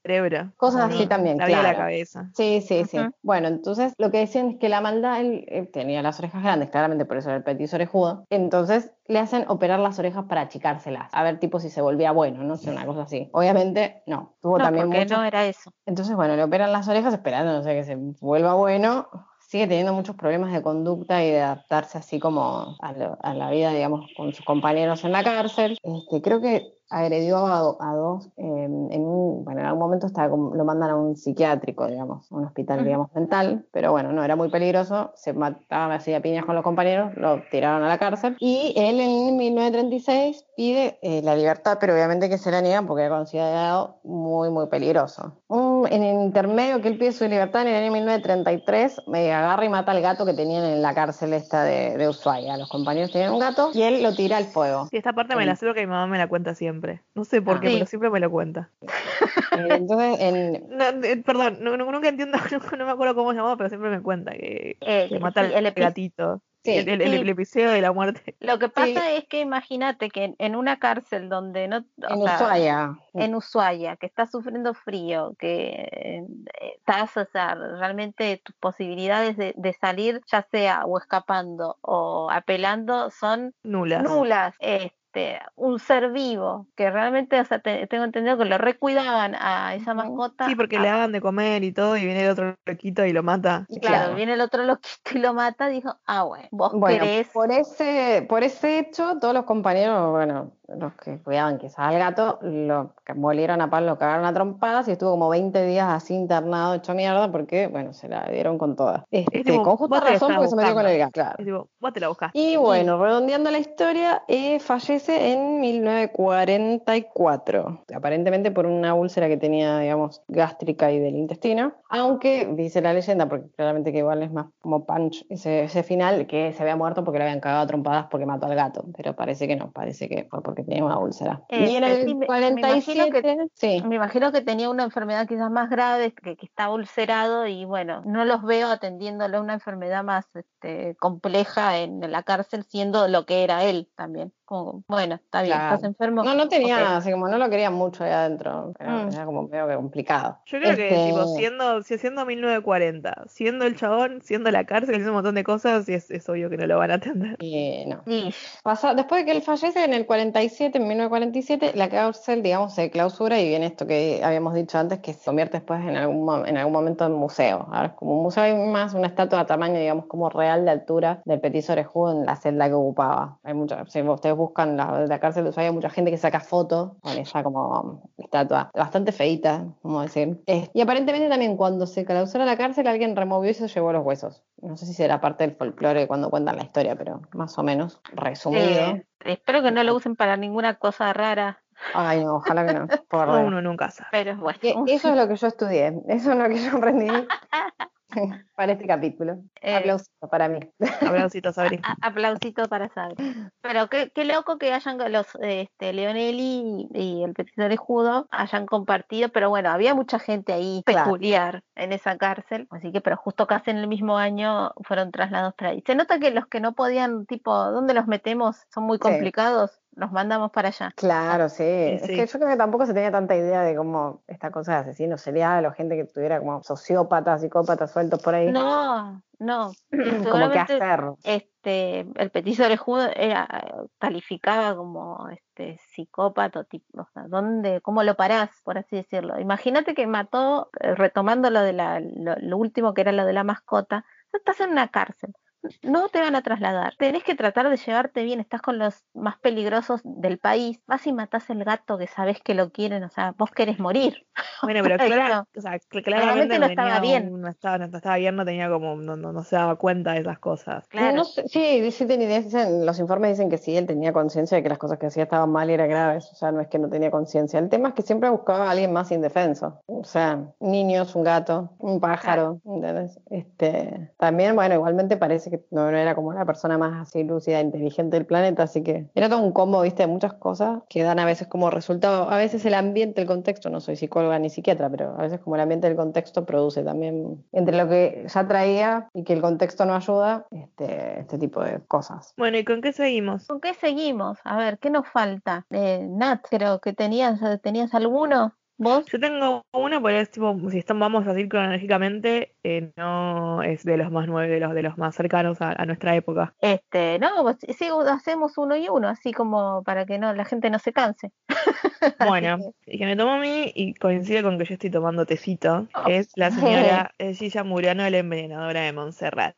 Cosas Como así también, La la cabeza. Sí, sí, sí. Bueno, entonces lo que decían es que la maldad, él tenía las orejas grandes, claramente por eso era el petit orejudo. Entonces le hacen operar las orejas para achicárselas, a ver tipo si se volvía bueno, no sé, una cosa así. Obviamente no, tuvo No, también porque no era eso. Entonces, bueno, le operan las orejas esperando, no sé, que se vuelva bueno. Sigue teniendo muchos problemas de conducta y de adaptarse así como a, lo- a la vida, digamos, con sus compañeros en la cárcel. Este, creo que agredió a, do- a dos, eh, en un, bueno, en algún momento como- lo mandan a un psiquiátrico, digamos, a un hospital, digamos, mental, pero bueno, no, era muy peligroso, se mataba, hacía piñas con los compañeros, lo tiraron a la cárcel, y él en 1936 pide eh, la libertad, pero obviamente que se la niegan porque era considerado muy, muy peligroso. Un- en el intermedio que él pide su libertad, en el año 1933, me agarra y mata al gato que tenían en la cárcel esta de, de Ushuaia. Los compañeros tenían un gato y él lo tira al fuego. Sí, esta parte me la sé porque mi mamá me la cuenta siempre. No sé por Ah. qué, Sí. pero siempre me lo cuenta. Eh, Entonces, en, No, eh, perdón, no, no- nunca entiendo, no, no me acuerdo cómo se llamaba, pero siempre me cuenta que, Eh, que mata sí, al el gatito. Sí, el, el- el- sí. el episodio de la muerte. Lo que Sí. pasa es que imagínate que en, en una cárcel donde no, o en sea, Ushuaia. en Ushuaia, que estás sufriendo frío, que eh, estás, o sea, realmente tus posibilidades de, de salir, ya sea o escapando o apelando, son Nulas. nulas. Este, un ser vivo, que realmente, o sea, te- tengo entendido que lo recuidaban a esa mascota. Sí, porque a- le daban de comer y todo, y viene el otro loquito y lo mata. Y Claro, claro. viene el otro loquito y lo mata, dijo, ah, bueno, vos Bueno, querés. por ese, por ese hecho, todos los compañeros, bueno, los que cuidaban quizás al gato, lo molieron a palo, lo cagaron a trompadas y estuvo como 20 días así internado, hecho mierda, porque, bueno, se la dieron con todas. Este, tipo, con justa razón porque se metió con el gato, claro. Es tipo, vos te la buscaste. Y bueno, redondeando la historia, eh, fallece en 1944, aparentemente por una úlcera que tenía, digamos, gástrica y del intestino, aunque dice la leyenda, porque claramente que igual es más como punch ese, ese final, que se había muerto porque le habían cagado a trompadas porque mató al gato, pero parece que no, parece que fue porque tenía una úlcera. y en Este, el sí, me- me imagino 47, que- sí. Me imagino que tenía una enfermedad quizás más grave, que, que está ulcerado y bueno, no los veo atendiéndole a una enfermedad más este, compleja en la cárcel, siendo lo que era él también. Como, bueno, está bien, Claro. estás enfermo. No, no tenía, así como no lo querían mucho ahí adentro, era, Mm. era como medio que complicado. Yo creo que, Este, tipo, siendo, si siendo 1940, siendo el chabón, siendo la cárcel, hizo un montón de cosas, y es, es obvio que no lo van a atender. no. Y- Pasa- después de que él fallece en el 47, en 1947, la cárcel, digamos, se clausura y viene esto que habíamos dicho antes, que se convierte después en algún, en algún momento en museo. Ahora es como un museo, hay más una estatua a tamaño, digamos, como real de altura del Petit Orejudo en la celda que ocupaba. Hay mucha, si ustedes buscan la, la cárcel de Ushuaia, hay mucha gente que saca fotos con esa como estatua, bastante feita, vamos a decir. Eh, y aparentemente también cuando se clausura la cárcel, alguien removió y se llevó los huesos. No sé si será parte del folclore cuando cuentan la historia, pero más o menos resumido. eh, espero que no lo usen para ninguna cosa rara, Ay, no, ojalá que no. Por Uno nunca sabe. pero bueno. Eso es lo que yo estudié, eso es lo que yo aprendí. para este capítulo. Eh, Aplausito para mí. Abracitos, Sabri. A- aplausito para Sabri. Pero qué, qué loco que hayan los este, Leonelli y, y el Petito Judo hayan compartido, pero bueno, había mucha gente ahí Claro. peculiar en esa cárcel, así que pero justo casi en el mismo año fueron trasladados para ahí. Se nota que los que no podían, tipo, ¿dónde los metemos? Son muy Sí. Los mandamos para allá. Claro, sí. Es que yo creo que tampoco se tenía tanta idea de cómo esta cosa de asesinos seriales o gente que tuviera como sociópatas, psicópatas sueltos por ahí. No, no. como que hacer. este el petiso orejudo era calificaba como este psicópata tipo o sea, dónde cómo lo parás por así decirlo imagínate que mató eh, retomando lo de la lo, lo último que era lo de la mascota estás en una cárcel no te van a trasladar tenés que tratar de llevarte bien estás con los más peligrosos del país vas y matás el gato que sabes que lo quieren o sea vos querés morir Bueno, pero Claro. clara- o sea, cl- Claramente claramente no no, estaba bien. un- no estaba, no estaba bien, no tenía como, no, no, no se daba cuenta de esas cosas. claro No sé, sí, sí tenía, dicen- los informes dicen que sí, él tenía conciencia de que las cosas que hacía estaban mal y eran graves, o sea, no es que no tenía conciencia. El tema es que siempre buscaba a alguien más indefenso, o sea, niños, un gato, un pájaro, ¿entendés? Este, también, bueno, igualmente parece que no, no era como la persona más así lúcida, inteligente del planeta, así que era todo un combo, viste, de muchas cosas que dan a veces como resultado, a veces el ambiente, el contexto, no soy psicóloga ni psiquiatra, pero a veces como el ambiente del contexto produce también, entre lo que ya traía y que el contexto no ayuda, este, este tipo de cosas. Bueno, ¿y con qué seguimos? ¿Con qué seguimos? A ver, ¿qué nos falta? Eh, Nat, creo que tenías, ¿tenías alguno? ¿Vos? Yo tengo una, pero es tipo, si estamos, vamos a decir cronológicamente, eh, no es de los más nueve, de los, de los más cercanos a, a nuestra época. Este, no, pues, sí, hacemos uno y uno, así como para que no la gente no se canse. Bueno, y que me tomó a mí y coincide con que yo estoy tomando tecito, Oh. es la señora Gilla Murano, la envenenadora de Montserrat.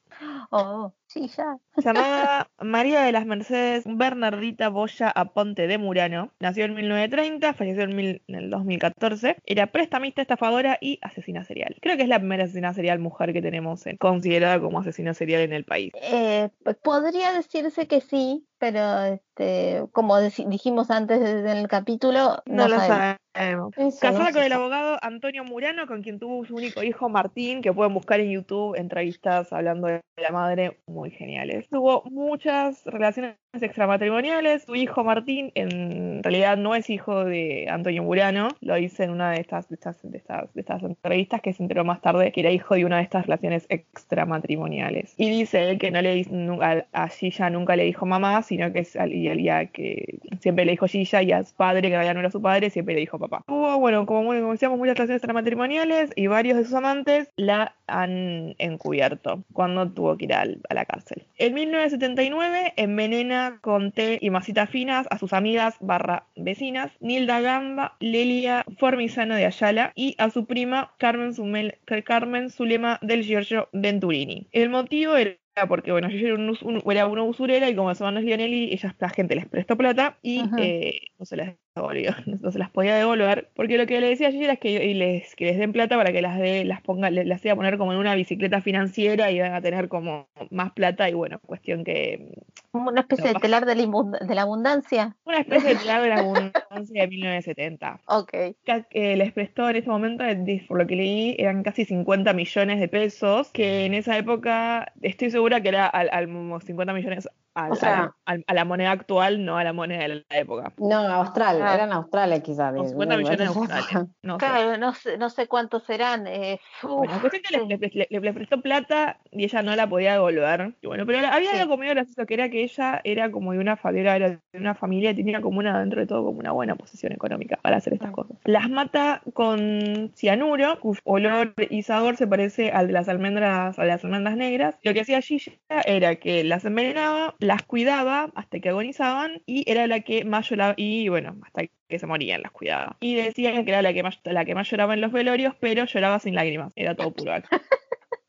Oh, sí, ya. Llamada María de las Mercedes Bernardita Boya Aponte de Murano. Nació en 1930, falleció en, mil- en el 2014. Era prestamista, estafadora y asesina serial. Creo que es la primera asesina serial mujer que tenemos en- considerada como asesina serial en el país. Eh, pues, podría decirse que sí, pero este, como dijimos antes de- del capítulo, no, No, lo sabemos. sabemos. Eso Casada no con el abogado Antonio Murano, con quien tuvo su único hijo Martín, que pueden buscar en YouTube entrevistas hablando de la madre muy geniales. Tuvo muchas relaciones extramatrimoniales. Su hijo Martín en realidad no es hijo de Antonio Murano, lo dice en una de estas, de estas, de estas, de estas entrevistas que se enteró más tarde que era hijo de una de estas relaciones extramatrimoniales. Y dice él que no le nunca, a Gilla nunca le dijo mamá, sino que es y el día que siempre le dijo Gilla y a su padre, que en no era su padre, siempre le dijo papá. Tuvo, bueno, como, muy- como decíamos, muchas relaciones extramatrimoniales y varios de sus amantes la han encubierto cuando tuvo que ir al- a la cárcel. En 1979 envenena con té y masitas finas a sus amigas barra vecinas Nilda Gamba, Lelia Formizano de Ayala y a su prima Carmen, Sumel- Carmen Zulema del Giorgio Venturini. El motivo era porque bueno, yo era, un us- un- era una usurera y como su hermano es Lionelli, ella, la gente les prestó plata y eh, no se las devolvió, no se las podía devolver, porque lo que le decía ayer era que, y les, que les den plata para que las de, las ponga, le- las iba a poner como en una bicicleta financiera y iban a tener como más plata y bueno, cuestión que una especie No de telar de la, de la abundancia. una especie de pilar de la abundancia de 1970. Ok. Eh, les prestó en este momento, eh, por lo que leí, eran casi 50 millones de pesos, que en esa época estoy segura que era al, al- como 50 millones al- O sea- a, la, al- a la moneda actual, no a la moneda de la época. No, Austral, Ah. eran australes quizás. Con 50 millones de australes. No sé. Claro, no sé, no sé cuántos serán. Eh, Bueno, uf, cuestión que le, sí. le- le- le prestó plata y ella no la podía devolver. Y bueno, pero había Sí. algo medio gracioso que era que ella era como de una, era de una familia y tenía como una, dentro de todo, como una buena posición económica para hacer estas Mm. cosas. Las mata con cianuro, cuyo olor y sabor se parece al de las almendras, a las almendras negras. Lo que hacía Gilla era que las envenenaba, las cuidaba hasta que agonizaban y era la que más lloraba, y bueno, hasta que se morían las cuidaba. Y decían que era la que más, la que más lloraba en los velorios, pero lloraba sin lágrimas, era todo puro acto.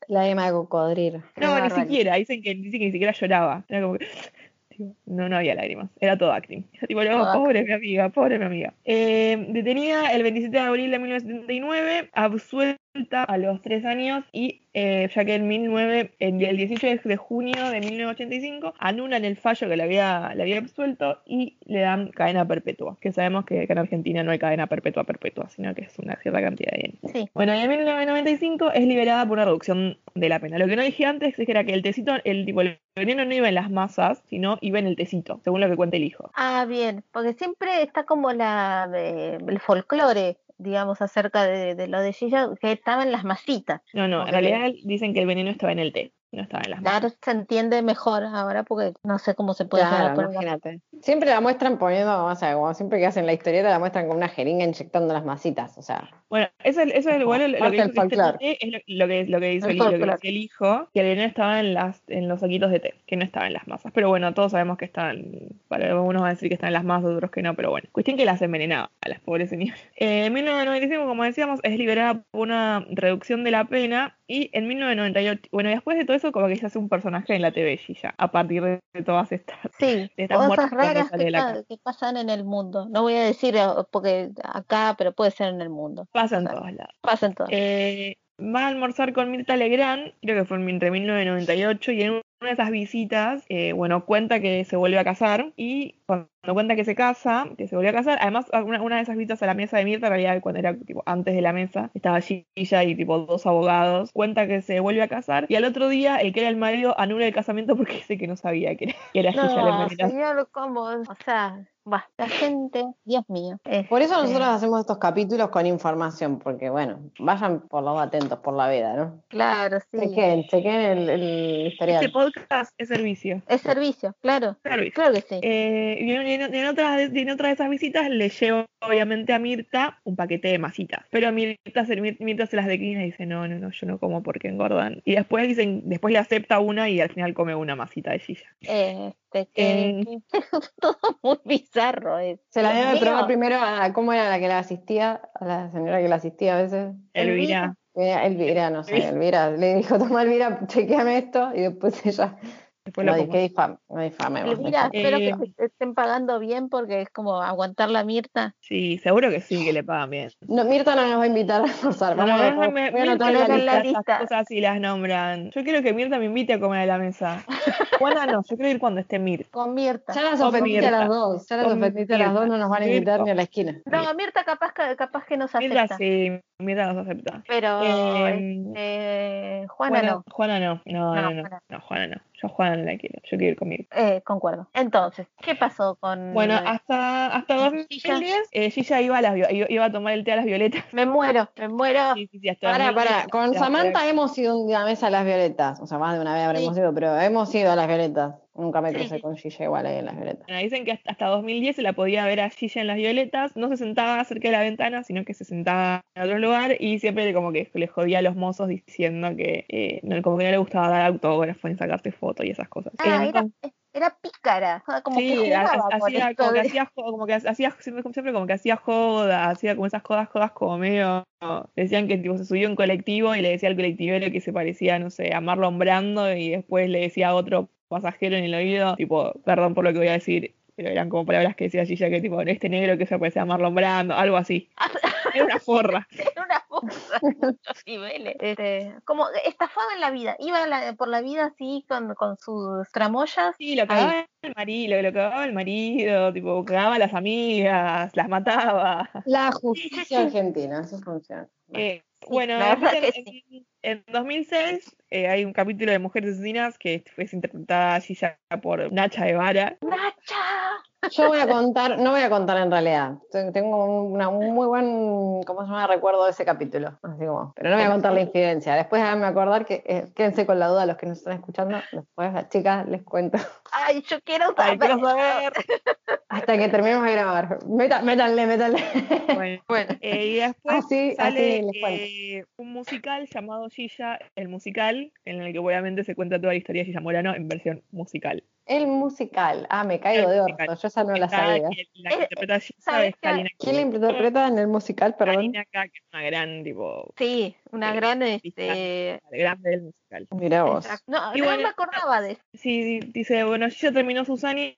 Lágrima de cocodrilo. No, ni siquiera, dicen que, dicen que ni siquiera lloraba. Era como que, no, no había lágrimas, era todo acting. Yo tipo, no, Todo acting. pobre mi amiga, pobre mi amiga. Eh, detenida el 27 de abril de 1979, absuelta a los tres años y eh, ya que en 19, en el 18 de- de junio de 1985 anulan el fallo que le había, le había absuelto y le dan cadena perpetua, que sabemos que, que en Argentina no hay cadena perpetua perpetua, sino que es una cierta cantidad de años. Sí. Bueno, y en 1995 es liberada por una reducción de la pena. Lo que no dije antes es que era que el tecito, el tipo, el veneno no iba en las masas, sino iba en el tecito, según lo que cuenta el hijo. Ah, bien, porque siempre está como la eh, el folclore, digamos, acerca de, de lo de Gilla, que estaba en las masitas. No, no, en realidad dicen que el veneno estaba en el té, no estaba en las masas. Claro, se entiende mejor ahora porque no sé cómo se puede Claro, la- imagínate. Siempre la muestran poniendo, o sea, como siempre que hacen la historieta, la muestran con una jeringa inyectando las masitas. O sea, Bueno, eso, es- eso es igual lo, que dice es lo, lo que, lo que dice El el, lo que folclore. decía el hijo, que el estaba en las en los saquitos de té, que no estaba en las masas. Pero bueno, todos sabemos que están, para algunos van a decir que están en las masas, otros que no, pero bueno. Cuestión que las envenenaba a las pobres señoras. Eh, en 1995, como decíamos, es liberada por una reducción de la pena y en 1998, bueno, después de todo eso, como que se hace un personaje en la TV ya, a partir de, todas estas. Sí, de estas cosas raras que, la que pasan en el mundo. No voy a decir eh, porque acá, pero puede ser en el mundo. Pasa en O sea, todos lados. Pasa en todo. Eh, va a almorzar con Mirta Legrand, creo que fue entre 1998, y en una de esas visitas, eh, bueno, cuenta que se vuelve a casar, y cuando cuenta que se casa, que se volvió a casar, además una, una de esas visitas a la mesa de Mirta, en realidad cuando era tipo antes de la mesa, estaba Gilla y tipo dos abogados, cuenta que se vuelve a casar, y al otro día el que era el marido anula el casamiento porque dice que no sabía que era, que era Gilla la No, señor, ¿cómo? O sea, la gente, Dios mío. por eso este, nosotros hacemos estos capítulos con información, porque bueno, vayan por los atentos por la vida, ¿no? Claro, sí. Chequen, chequen el, el historial. Este podcast es servicio. Es servicio, claro. Servicio. Claro que sí. Eh, y en, otra, de- en otra de esas visitas le llevo obviamente a Mirta un paquete de masitas. Pero Mirta se, Mir- Mirta se las declina y dice, no, no, no, yo no como porque engordan. Y después dicen, después le acepta una y al final come una masita de Gilla. Este, que, Eh, que- todo muy bizarro. Es. Se la debe probar primero a cómo era la que la asistía, a la señora que la asistía a veces. Elvira. Eh, Elvira, no sé, Elvira le dijo, toma Elvira, chequeame esto, y después ella, Después no, como. que difam, no difamemos. Elvira, mejor. espero Eh, que estén pagando bien porque es como aguantar la Mirta. Sí, seguro que sí, que le pagan bien. No, Mirta no nos va a invitar a almorzar, No, vamos a no, ver, me- voy a Mirta la la lista. lista. cosas y las nombran. Yo quiero que Mirta me invite a comer a la mesa. Juana no, yo quiero ir cuando esté Mirta. Con Mirta. Ya las ofendiste a Mirta. las dos, ya las ofendiste a las Mirta. dos, no nos van a invitar ni a la esquina. No, Mirta capaz que, capaz que nos Mirta acepta. sí, Mirta nos acepta. Pero Eh, este, Juana Juana, no. Juana no, no, No, no, no, Juana. no, Juana no. Yo Juana no la quiero, yo quiero ir con Mirta. Eh, concuerdo. Entonces, ¿qué pasó con Bueno, hasta, hasta Gilla. 2010, eh, Gilla iba a, las, iba iba a tomar el té a las violetas. Me muero, me muero. Sí, sí, sí, hasta Para, 2010, para, con Samantha hemos ido una vez a las violetas, o sea, más de una vez habremos Sí. ido, pero hemos ido a las violetas. Nunca me crucé sí. con Gilla igual ahí en las violetas. Bueno, dicen que hasta, hasta 2010 se la podía ver a Gilla en las violetas, no se sentaba cerca de la ventana, sino que se sentaba en otro lugar y siempre como que le jodía a los mozos diciendo que eh, no, como que no le gustaba dar autógrafos ni sacarse fotos y esas cosas. Ah, Eh, era, era pícara. ah, Como que Sí, jugaba con hacía como que hacía como que hacía siempre siempre como que hacía joda, hacía como esas jodas, jodas como medio decían que tipo se subió en colectivo y le decía al colectivero que se parecía, no sé, a Marlon Brando y después le decía a otro pasajero en el oído, tipo, perdón por lo que voy a decir, pero eran como palabras que decía Gilla que tipo, este negro que se parecía a Marlon Brando, algo así. Era una forra. Era una muchos niveles. Este, como estafaba en la vida. Iba la- por la vida así con, con sus tramoyas. Sí, lo cagaba el marido, lo cagaba el marido, tipo, cagaba a las amigas, las mataba. La justicia argentina, eso funciona. Eh, bueno, la verdad después que en, en 2006 eh, hay un capítulo de Mujeres Asesinas que fue interpretada Gilla por Nacha Guevara. ¡Nacha! Yo voy a contar, no voy a contar en realidad. Ten- Tengo una- un muy buen, ¿cómo se llama? Recuerdo de ese capítulo. Así como, pero no voy a contar la infidencia. Después háganme acordar que eh, quédense con la duda los que nos están escuchando. Después las chicas les cuento Ay, yo quiero Ay, saber. quiero saber. hasta que terminemos de grabar. Meta- métanle, métanle. Bueno, Bueno, eh, y después Así, sale así les eh, un musical llamado Gilla, el musical, en el que obviamente se cuenta toda la historia de Gilla Morano en versión musical. El musical. Ah, me caigo El de musical. orto. Yo esa no la sabía. La que Eh, interpreta a Gilla ¿sabes es? Karina ¿Quién la interpreta en el musical, perdón? Karina K, que es una gran, tipo, sí, una Eh, gran. Este, grande del musical. Mira vos. exacto. no, Y no bueno, me acordaba de eso. Sí, dice, bueno, Gilla terminó sus años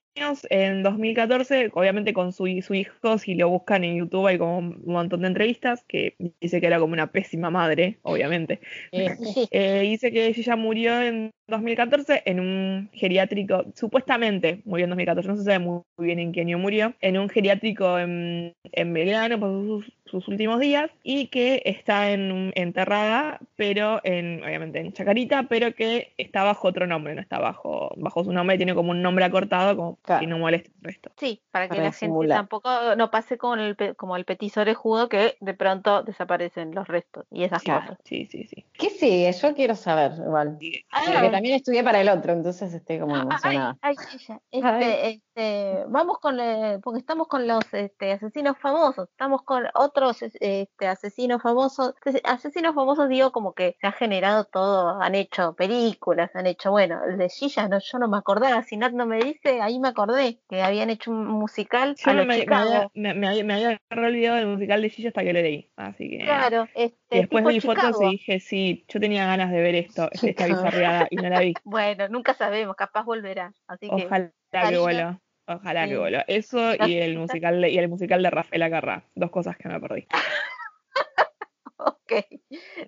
en 2014, obviamente con su, su hijo, si lo buscan en YouTube hay como un montón de entrevistas, que dice que era como una pésima madre, obviamente. Eh, Eh, dice que ella murió en 2014 en un geriátrico, supuestamente murió en 2014, no se sabe muy bien en qué año murió, en un geriátrico en, en Belgrano sus, sus últimos días y que está en, enterrada, pero en, obviamente en Chacarita, pero que está bajo otro nombre, no está bajo, bajo su nombre, tiene como un nombre acortado, como Claro. que no moleste el resto. Sí, para que Para la gente tampoco no pase con el, pe- como el petiso orejudo que de pronto desaparecen los restos y esas Claro. cosas. Sí, sí, sí. ¿Qué sigue? Yo quiero saber, igual. Porque también estudié para el otro, entonces estoy como Ah, ay, emocionada. ay, ella, este, Ay. Este, vamos con, eh, porque estamos con los este, asesinos famosos, estamos con otros este, asesinos famosos, Ase- asesinos famosos digo como que se ha generado todo, han hecho películas, han hecho, bueno, el de Gilla, no, yo no me acordaba, si Nat no me dice, ahí me acordé que habían hecho un musical Yo a me, había, me, me había- me había olvidado del musical de Gilla hasta que lo leí, así que... Claro, este, Y después vi fotos y dije, sí, yo tenía ganas de ver esto, esta bizarreada, y no la vi. Bueno, nunca sabemos, capaz volverá. Así que, Ojalá que vuelva. Ojalá que vuelva. Eso y el musical de, y el musical de Rafaela Carrá. Dos cosas que me perdí. ok,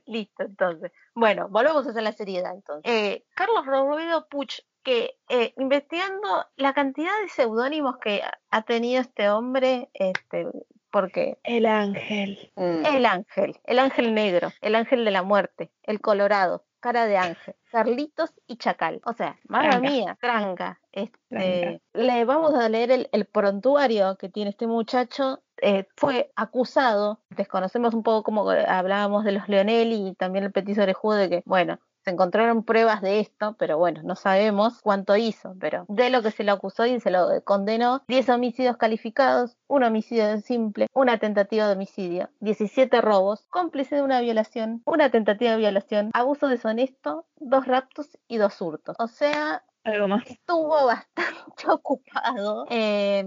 listo, entonces. Bueno, volvemos a hacer la seriedad entonces. Eh, Carlos Robledo Puch, que eh, investigando la cantidad de seudónimos que ha- ha tenido este hombre, este, porque El ángel. Mm. el ángel, el ángel negro, el ángel de la muerte, el colorado, cara de ángel, Carlitos y Chacal. O sea, madre mía, tranca. Este, Tranca. le vamos a leer el, el prontuario que tiene este muchacho. Eh, fue acusado, desconocemos un poco como hablábamos de los Leonelli y también el petiso orejudo de que, bueno, se encontraron pruebas de esto, pero bueno, no sabemos cuánto hizo, pero de lo que se lo acusó y se lo condenó, 10 homicidios calificados, un homicidio simple, una tentativa de homicidio, 17 robos, cómplice de una violación, una tentativa de violación, abuso deshonesto, dos raptos y dos hurtos. O sea, Algo más. estuvo bastante ocupado eh,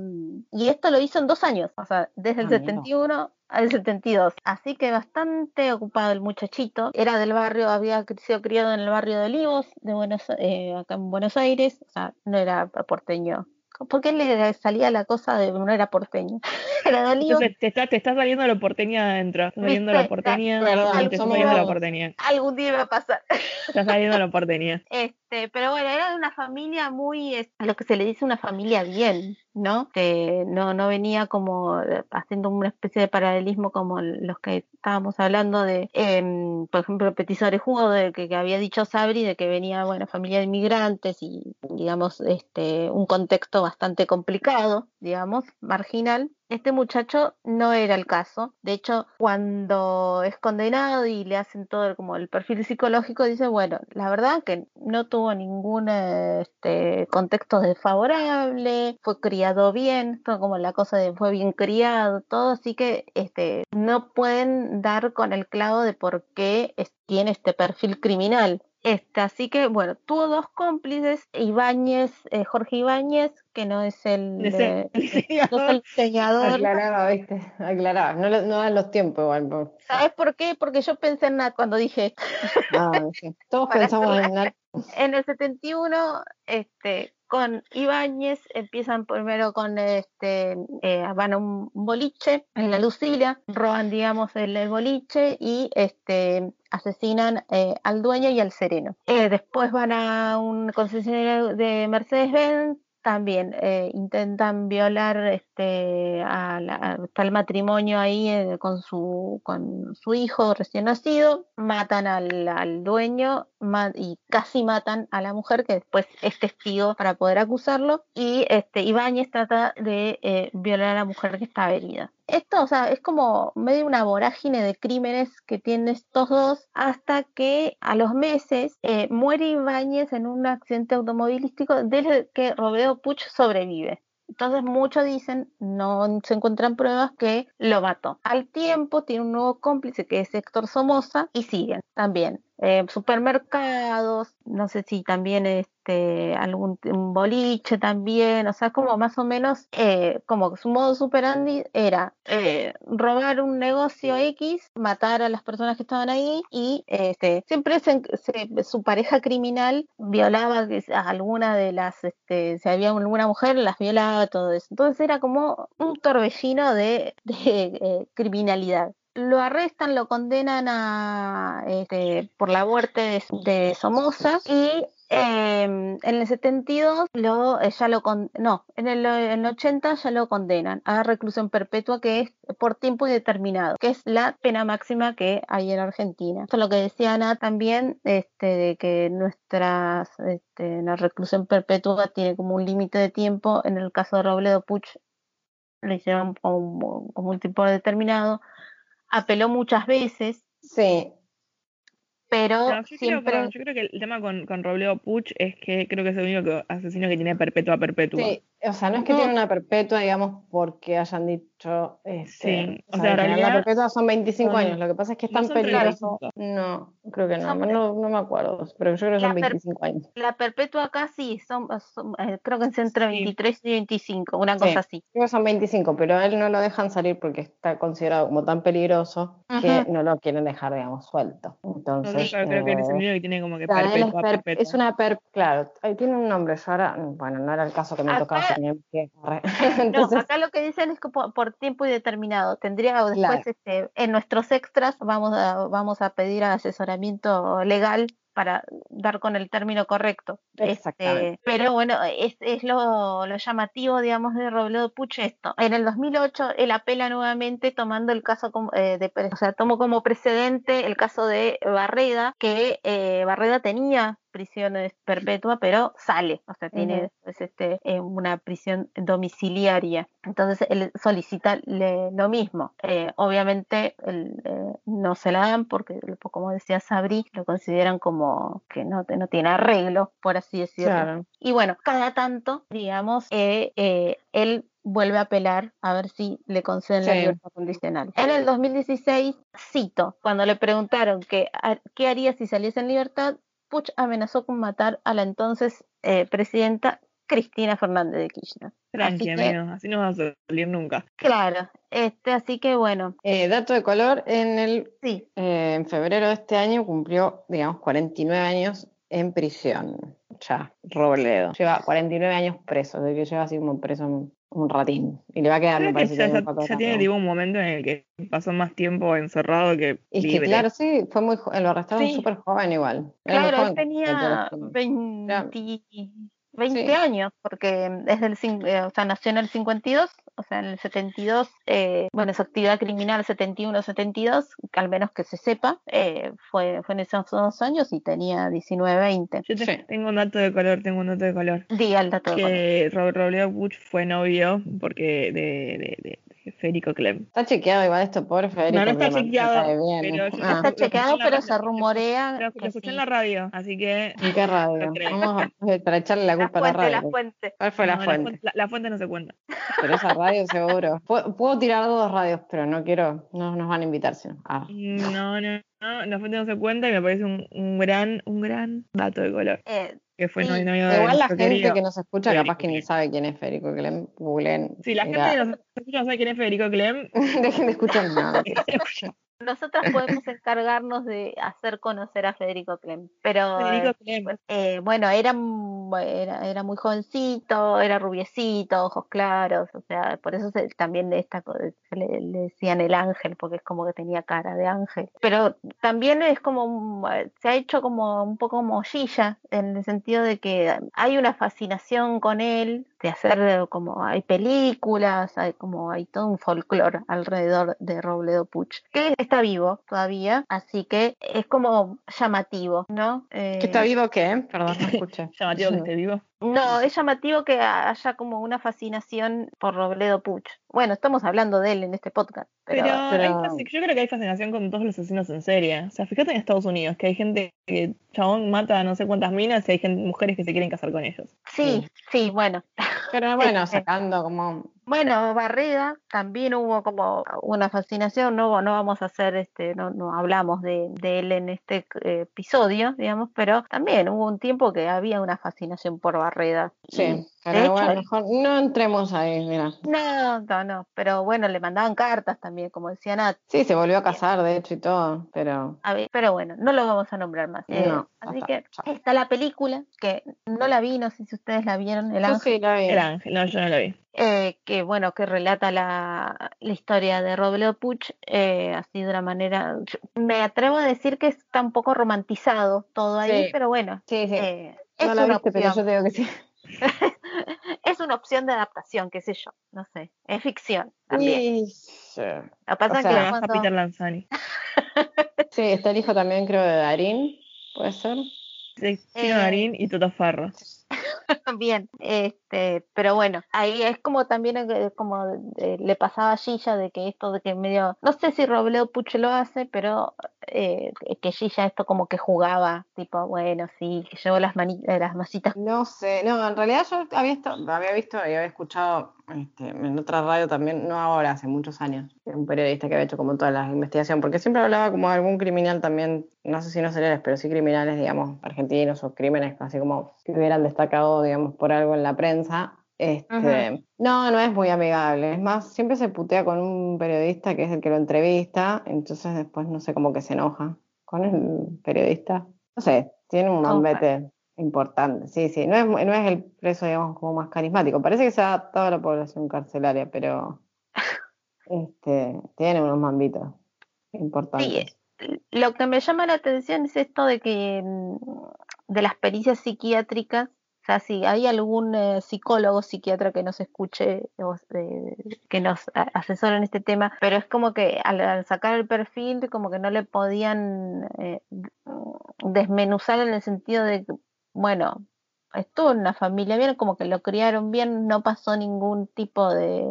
y esto lo hizo en dos años, o sea, desde el Ah, mira. 71 al 72. Así que bastante ocupado el muchachito. Era del barrio, había sido criado en el barrio de Olivos, de Buenos, eh, acá en Buenos Aires, o sea, no era porteño. ¿Por qué le salía la cosa de no era porteño? Era de. Entonces te está, te está saliendo lo porteño adentro. Está saliendo lo. Perdón, te está saliendo lo vagos. porteño. Algún día va a pasar. Está saliendo lo porteño. Este, pero bueno, era de una familia muy, es- lo que se le dice una familia bien, ¿no? Que no, no venía como eh, haciendo una especie de paralelismo como los que estábamos hablando de, em, por ejemplo, Petiso Orejudo, de que, que había dicho Sabri, de que venía, bueno, familia de inmigrantes y, digamos, este, un contexto bastante complicado, digamos, marginal. Este muchacho no era el caso. De hecho, cuando es condenado y le hacen todo como el perfil psicológico, dice, bueno, la verdad que no tuvo ningún este, contexto desfavorable, fue criado bien, como la cosa de fue bien criado, todo, así que este, no pueden dar con el clavo de por qué tiene este perfil criminal. Este, así que, bueno, tuvo dos cómplices, Ibáñez, eh, Jorge Ibáñez, que no es el, el diseñador. no es el diseñador. Aclaraba, viste, aclaraba. No, no dan los tiempos igual. ¿Sabes por qué? Porque yo pensé en Nat cuando dije. Ah, sí. Todos pensamos en Nat- En el 71, este, con Ibáñez empiezan primero con este, eh, van a un boliche en la Lucila, roban, digamos, el, el boliche y este asesinan eh, al dueño y al sereno. Eh, después van a un concesionario de Mercedes-Benz, también eh, intentan violar este está matrimonio ahí eh, con su con su hijo recién nacido matan al, al dueño y casi matan a la mujer que después es testigo para poder acusarlo y este Ibáñez trata de eh, violar a la mujer que estaba herida esto, o sea, es como medio una vorágine de crímenes que tienen estos dos hasta que a los meses eh, muere Ibáñez en un accidente automovilístico del que Robledo Puch sobrevive. Entonces muchos dicen, no se encuentran pruebas que lo mató. Al tiempo tiene un nuevo cómplice que es Héctor Somoza y siguen también. Eh, supermercados, no sé si también este algún un boliche también, o sea, como más o menos eh, como su modo superandi era eh, robar un negocio X, matar a las personas que estaban ahí y este siempre se- su pareja criminal violaba a alguna de las, este, si había alguna mujer, las violaba, todo eso. Entonces era como un torbellino de, de, eh, criminalidad. Lo arrestan, lo condenan a, este, por la muerte de, de Somoza y eh, en el 72 lo, eh, ya lo con, no, en el, en el 80 ya lo condenan a reclusión perpetua que es por tiempo indeterminado, que es la pena máxima que hay en Argentina. Esto es lo que decía Ana también, este, de que nuestras, este, la reclusión perpetua tiene como un límite de tiempo. En el caso de Robledo Puch lo hicieron como, como un tiempo determinado. Apeló muchas veces, Sí, pero No, yo, creo, siempre... perdón, yo creo que el tema con, con Robledo Puch es que creo que es el único que- asesino que tiene perpetua perpetua. sí. O sea, no es que tiene una perpetua, digamos, porque hayan dicho. Este, Sí, o o sea, en sea, que la perpetua son 25 son- años. Lo que pasa es que es no tan son peligroso. 35. No, creo que no. No, no me acuerdo. Pero yo creo que son La per- 25 años. La perpetua acá sí, son, son, eh, creo que es entre Sí. 23 y 25, una Sí. cosa así. Creo que son 25, pero a él no lo dejan salir porque está considerado como tan peligroso que no lo quieren dejar, digamos, suelto. Entonces, yo creo que él es el eh, único que tiene como que Claro, él es, perpetua a per- perpetua. es una per, claro, ahí tiene un nombre, yo ahora, bueno, no era el caso que me Acá- tocaba que No, acá lo que dicen es que por, por tiempo indeterminado. Tendría o después Claro. este, en nuestros extras vamos a, vamos a pedir asesoramiento legal para dar con el término correcto. Este, Exactamente. pero bueno, es, es lo, lo llamativo, digamos, de Robledo Puch esto. En el 2008 él apela nuevamente tomando el caso, como, eh, de, o sea, tomó como precedente el caso de Barreda, que eh, Barreda tenía prisiones perpetua, pero sale, o sea, tiene Ujú. es, este, eh, una prisión domiciliaria. Entonces él solicita le- lo mismo. Eh, obviamente él, eh, no se la dan porque, como decía Sabri, lo consideran como que no, no tiene arreglo, por así decirlo. claro, Y bueno, cada tanto, digamos, eh, él vuelve a apelar a ver si le conceden la libertad condicional. En el 2016, cito, cuando le preguntaron que, a- qué haría si saliese en libertad, Puch amenazó con matar a la entonces eh, presidenta Cristina Fernández de Kirchner. Tranqui, así que- amigo, así no vas a salir nunca. Claro, este, así que bueno, Eh, dato de color, en el sí, eh, en febrero de este año cumplió, digamos, 49 años en prisión. Ya, Robledo. Lleva 49 años preso, de que lleva así como preso un, ratín. Y le va a quedar, me parece, ya, que ya- un ya tiene tipo un momento en el que pasó más tiempo encerrado que es que libre. claro, sí, fue muy, lo arrestaron Sí. súper joven igual. Era claro, él tenía los crímenes. 20, 20 Sí. años, porque es del, cin- eh, o sea, nació en el 52, o sea, en el 72, eh, bueno, su actividad criminal 71-72, que al menos que se sepa, eh, fue, fue en esos dos años y tenía 19-20. Yo te- Sí. tengo un dato de color, tengo un dato de color. Diga el dato. de color. Que Ro- Robledo Puch fue novio porque de, de, de Federico Clem. Está chequeado igual esto, pobre Federico. No, no está me chequeado, bien. pero No Ah, está chequeado, la pero radio, se lo- rumorea Lo, escuché sí. en la radio, así que ¿En qué radio? No. Vamos a, para echarle la La culpa a la fuente, la radio. fuente. ¿Cuál fue la fuente? la, la fuente no se cuenta. Pero esa radio seguro. Puedo, puedo tirar dos radios, pero no quiero, no nos van a invitar. sino- Ah. No, no, no, la fuente no se cuenta y me parece un, un gran, un gran dato de color. Eh, Que fue Sí, novio de Igual la gente querido- que nos escucha Federico capaz que ni Clem. sabe quién es Federico Clem. Googleen. Si la Mira, gente que nos escucha no sabe quién es Federico Clem, Dejen de escuchar nada. nosotras podemos encargarnos de hacer conocer a Federico Clem, pero Federico eh, Clem. pues, eh, bueno, era, era, era muy jovencito, era rubiecito, ojos claros, o sea, por eso se- también de esta, le, le decían el ángel, porque es como que tenía cara de ángel. Pero también es como, eh, se ha hecho como un poco mollilla, en el sentido de que hay una fascinación con él, de hacer como, hay películas, hay como, hay todo un folclore alrededor de Robledo Puch, que está vivo todavía, así que es como llamativo, ¿no? Eh, ¿Que está vivo qué? Perdón, no escuché. llamativo que esté vivo. no, es llamativo que haya como una fascinación por Robledo Puch. Bueno, estamos hablando de él en este podcast, pero, Pero, pero- hay fasc- yo creo que hay fascinación con todos los asesinos en serie. O sea, fíjate en Estados Unidos, que hay gente que chabón mata a no sé cuántas minas y hay gente, mujeres que se quieren casar con ellos. sí, sí, bueno. Pero bueno, sacando como. Bueno, Barreda también hubo como una fascinación, no, no vamos a hacer este, no, no hablamos de, de él en este eh, episodio, digamos, pero también hubo un tiempo que había una fascinación por Barreda. Sí, Y, pero de bueno, hecho, mejor no entremos ahí, mira. no, no, no, pero bueno, le mandaban cartas también, como decía Nat. Sí, se volvió a casar, de hecho, y todo, pero A ver, pero bueno, no lo vamos a nombrar más. Eh, No, así que chao. está la película, que no la vi, no sé si ustedes la vieron, El yo Ángel. sí la vi. El ángel, no, yo no lo vi. eh, que bueno, que relata la, la historia de Robledo Puch, eh, así de una manera, yo- me atrevo a decir que está un poco romantizado todo ahí, Sí. pero bueno, Sí, sí. eh, es, no la una viste, pero yo digo que sí. es una opción de adaptación, qué sé yo, no sé, es ficción también. Sí. Lo que pasa o es sea, que cuando- Peter Lanzani. Sí, está el hijo también, creo, de Darín, puede ser. Sí, Eh. Darín y Toto Farro. Bien, este, pero bueno, ahí es como también eh, como eh, le pasaba a Gilla de que esto de que medio, no sé si Robledo Puch lo hace, pero eh, que Gilla esto como que jugaba, tipo, bueno, sí, que llevó las mani- eh, las masitas. No sé, no, en realidad yo había, esta- había visto había escuchado este, en otra radio también, no ahora, hace muchos años, un periodista que había hecho como toda la investigación, porque siempre hablaba como de algún criminal también, no sé si no seriales, pero sí criminales, digamos, argentinos o crímenes así como que hubieran destacado, digamos, por algo en la prensa. Este, No, no es muy amigable. Es más, siempre se putea con un periodista que es el que lo entrevista, entonces después no sé cómo que se enoja con el periodista. No sé, tiene un Ojalá. mambete importante. Sí, sí, no es, no es el preso, digamos, como más carismático. Parece que se ha adaptado a la población carcelaria, pero este, tiene unos mambitos importantes. Lo que me llama la atención es esto de que mm, de las pericias psiquiátricas, o sea, si hay algún eh, psicólogo, psiquiatra que nos escuche, o, eh, que nos asesore en este tema, pero es como que al, al sacar el perfil, como que no le podían eh, desmenuzar en el sentido de bueno, estuvo en una familia bien, como que lo criaron bien, no pasó ningún tipo de,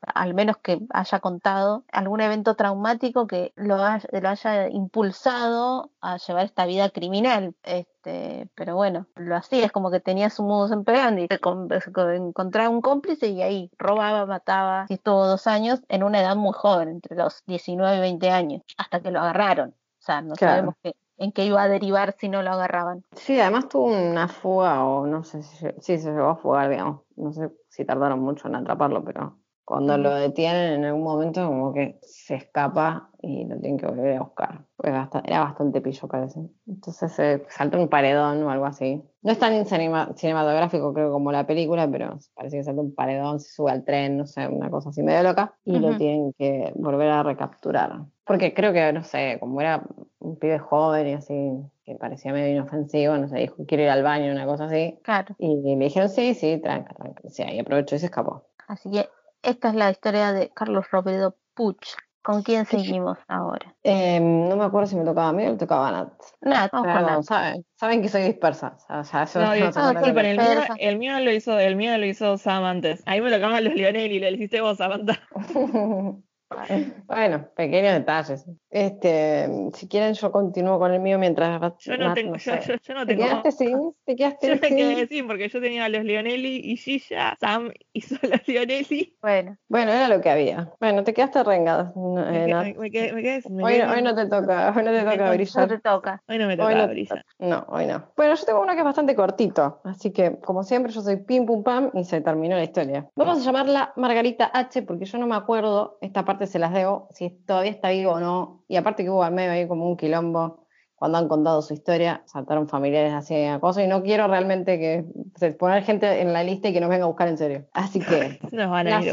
al menos que haya contado, algún evento traumático que lo haya, lo haya impulsado a llevar esta vida criminal. Este, pero bueno, lo hacía, es como que tenía su modus operandi, encontraba un cómplice y ahí robaba, mataba, y estuvo dos años en una edad muy joven, entre los 19 y 20 años, hasta que lo agarraron. O sea, no Claro. sabemos qué- en qué iba a derivar si no lo agarraban. Sí, además tuvo una fuga, o no sé si sí, se llegó a fugar, digamos. No sé si tardaron mucho en atraparlo, pero cuando lo detienen en algún momento, como que se escapa y lo tienen que volver a buscar. Era bastante pillo, parece. Entonces se salta un paredón o algo así. No es tan cinema- cinematográfico, creo, como la película, pero parece que salta un paredón, se sube al tren, no sé, una cosa así medio loca, y lo Ujú. tienen que volver a recapturar. Porque creo que, no sé, como era un pibe joven y así, que parecía medio inofensivo, no sé, dijo, quiero ir al baño, una cosa así. Claro. Y me dijeron, sí, sí, tranca, tranca. Sí, ahí aprovechó y se escapó. Así que esta es la historia de Carlos Robledo Puch. ¿Con quién seguimos ahora? Eh, no me acuerdo si me tocaba a mí o le tocaba a Nat. Nat, Pero Nat. saben, saben que soy dispersa. O sea, eso No, no disculpen, el mío, Persa. el mío lo hizo, el mío lo hizo Sam antes. Ahí me tocaban los Lionel y lo hiciste vos, Samantha. bueno, pequeños detalles. Este, si quieren yo continúo con el mío mientras Yo no tengo, yo, sé. yo, yo no ¿Te tengo. quedaste sin? ¿Te quedaste Yo me sin? quedé sin porque yo tenía a los Lionelli y Gilla, Sam hizo los Lionelli. Bueno, Bueno, era lo que había. Bueno, te quedaste renga. no, Me, eh, quedé- Nat. me, me quedé, me quedé sin- me Hoy, quedé hoy no te toca, hoy no te toca no brillar. te toca. hoy no me Hoy tocaba no, brillar. no, hoy no. Bueno, yo tengo uno que es bastante cortito, así que como siempre yo soy pim pum pam y se terminó la historia. Vamos a llamarla Margarita H porque yo no me acuerdo, esta parte se las debo, si todavía está vivo o no, y aparte que hubo al medio ahí como un quilombo cuando han contado su historia, saltaron familiares así a cosas y no quiero realmente que se- poner gente en la lista y que nos venga a buscar en serio. Así que Nos van a ir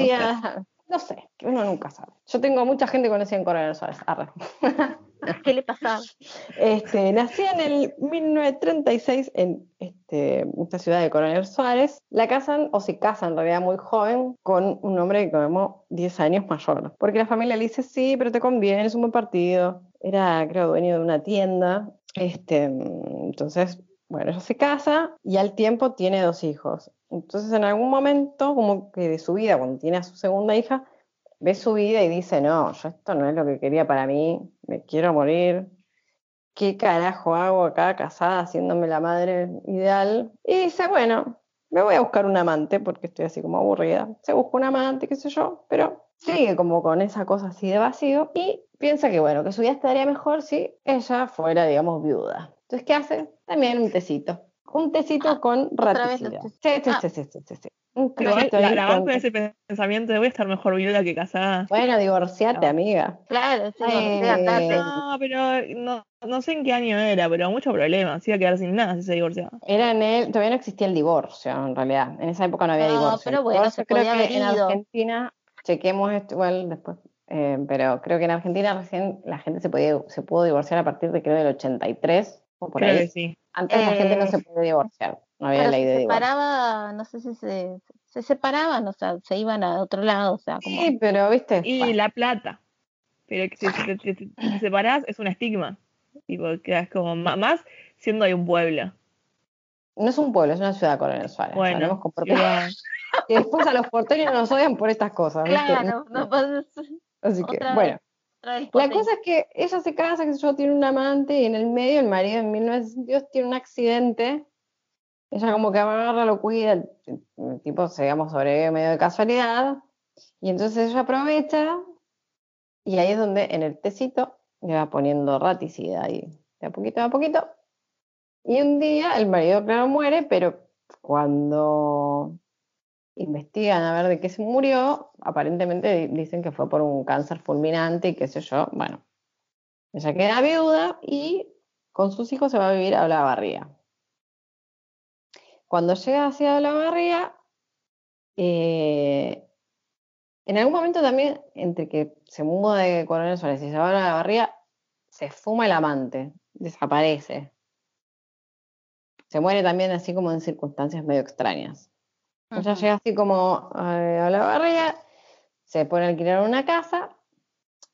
no sé, que uno nunca sabe. Yo tengo mucha gente conocida en Coronel Suárez. Arre. ¿Qué le pasaba? Este, nací en el 1936 en este, esta ciudad de Coronel Suárez. La casan, o se casa en realidad muy joven, con un hombre como 10 años mayor. Porque la familia le dice, sí, pero te conviene, es un buen partido. Era, creo, dueño de una tienda. Este, entonces, bueno, ella se casa y al tiempo tiene dos hijos. Entonces, en algún momento, como que de su vida, cuando tiene a su segunda hija, ve su vida y dice, no, yo esto no es lo que quería para mí, me quiero morir, ¿qué carajo hago acá casada haciéndome la madre ideal? Y dice, bueno, me voy a buscar un amante porque estoy así como aburrida. Se busca un amante, qué sé yo, pero sigue como con esa cosa así de vacío y piensa que bueno, que su vida estaría mejor si ella fuera, digamos, viuda. Entonces, ¿qué hace? También un tecito. Un tecito Ah, con Sí, sí, Ah. sí, sí, sí, sí, sí. Un tecito la, la con- ese pensamiento de voy a estar mejor viuda que casada. Bueno, divorciate, No. amiga. Claro, sí, Eh, andate. No, pero no, no sé en qué año era, pero mucho problema. Se iba a quedar sin nada si se divorciaba. Era en el, todavía no existía el divorcio, en realidad. En esa época no había No, divorcio. pero bueno, divorcio se creo podía que haber en. Argentina, chequemos esto igual después, eh, pero creo que en Argentina recién la gente se podía, se pudo divorciar a partir de creo del 83 o por Creo ahí. que sí. Antes la gente no Eh, se podía divorciar, no había ley se de divorcio. separaba, no sé si se, se separaban, o sea, se iban a otro lado, o sea, como... Sí, pero viste, Y bueno, la plata. Pero que si te, te- te- te separás es un estigma. Tipo, quedas como más siendo de un pueblo. no es un pueblo, es una ciudad Coronel Suárez. Bueno. Y después a los porteños nos odian por estas cosas. ¿viste? Claro, no, pues, Así que, bueno. La cosa es que ella se casa, que yo tiene un amante y en el medio el marido en 1962 tiene un accidente. Ella como que agarra, lo cuida, el, el tipo, digamos, sobrevive medio de casualidad. Y entonces ella aprovecha y ahí es donde en el tecito le va poniendo raticida ahí, de a poquito a poquito. Y un día el marido, claro, muere, pero cuando investigan a ver de qué se murió, aparentemente di- dicen que fue por un cáncer fulminante y qué sé yo. Bueno, ella queda viuda y con sus hijos se va a vivir a Olavarría. Cuando llega hacia Olavarría, eh, en algún momento también, entre que se muda de Coronel Suárez y se va a Olavarría, se fuma el amante, desaparece. Se muere también así como en circunstancias medio extrañas. Ella Ujú. llega así como eh, a la barriga, se pone a alquilar una casa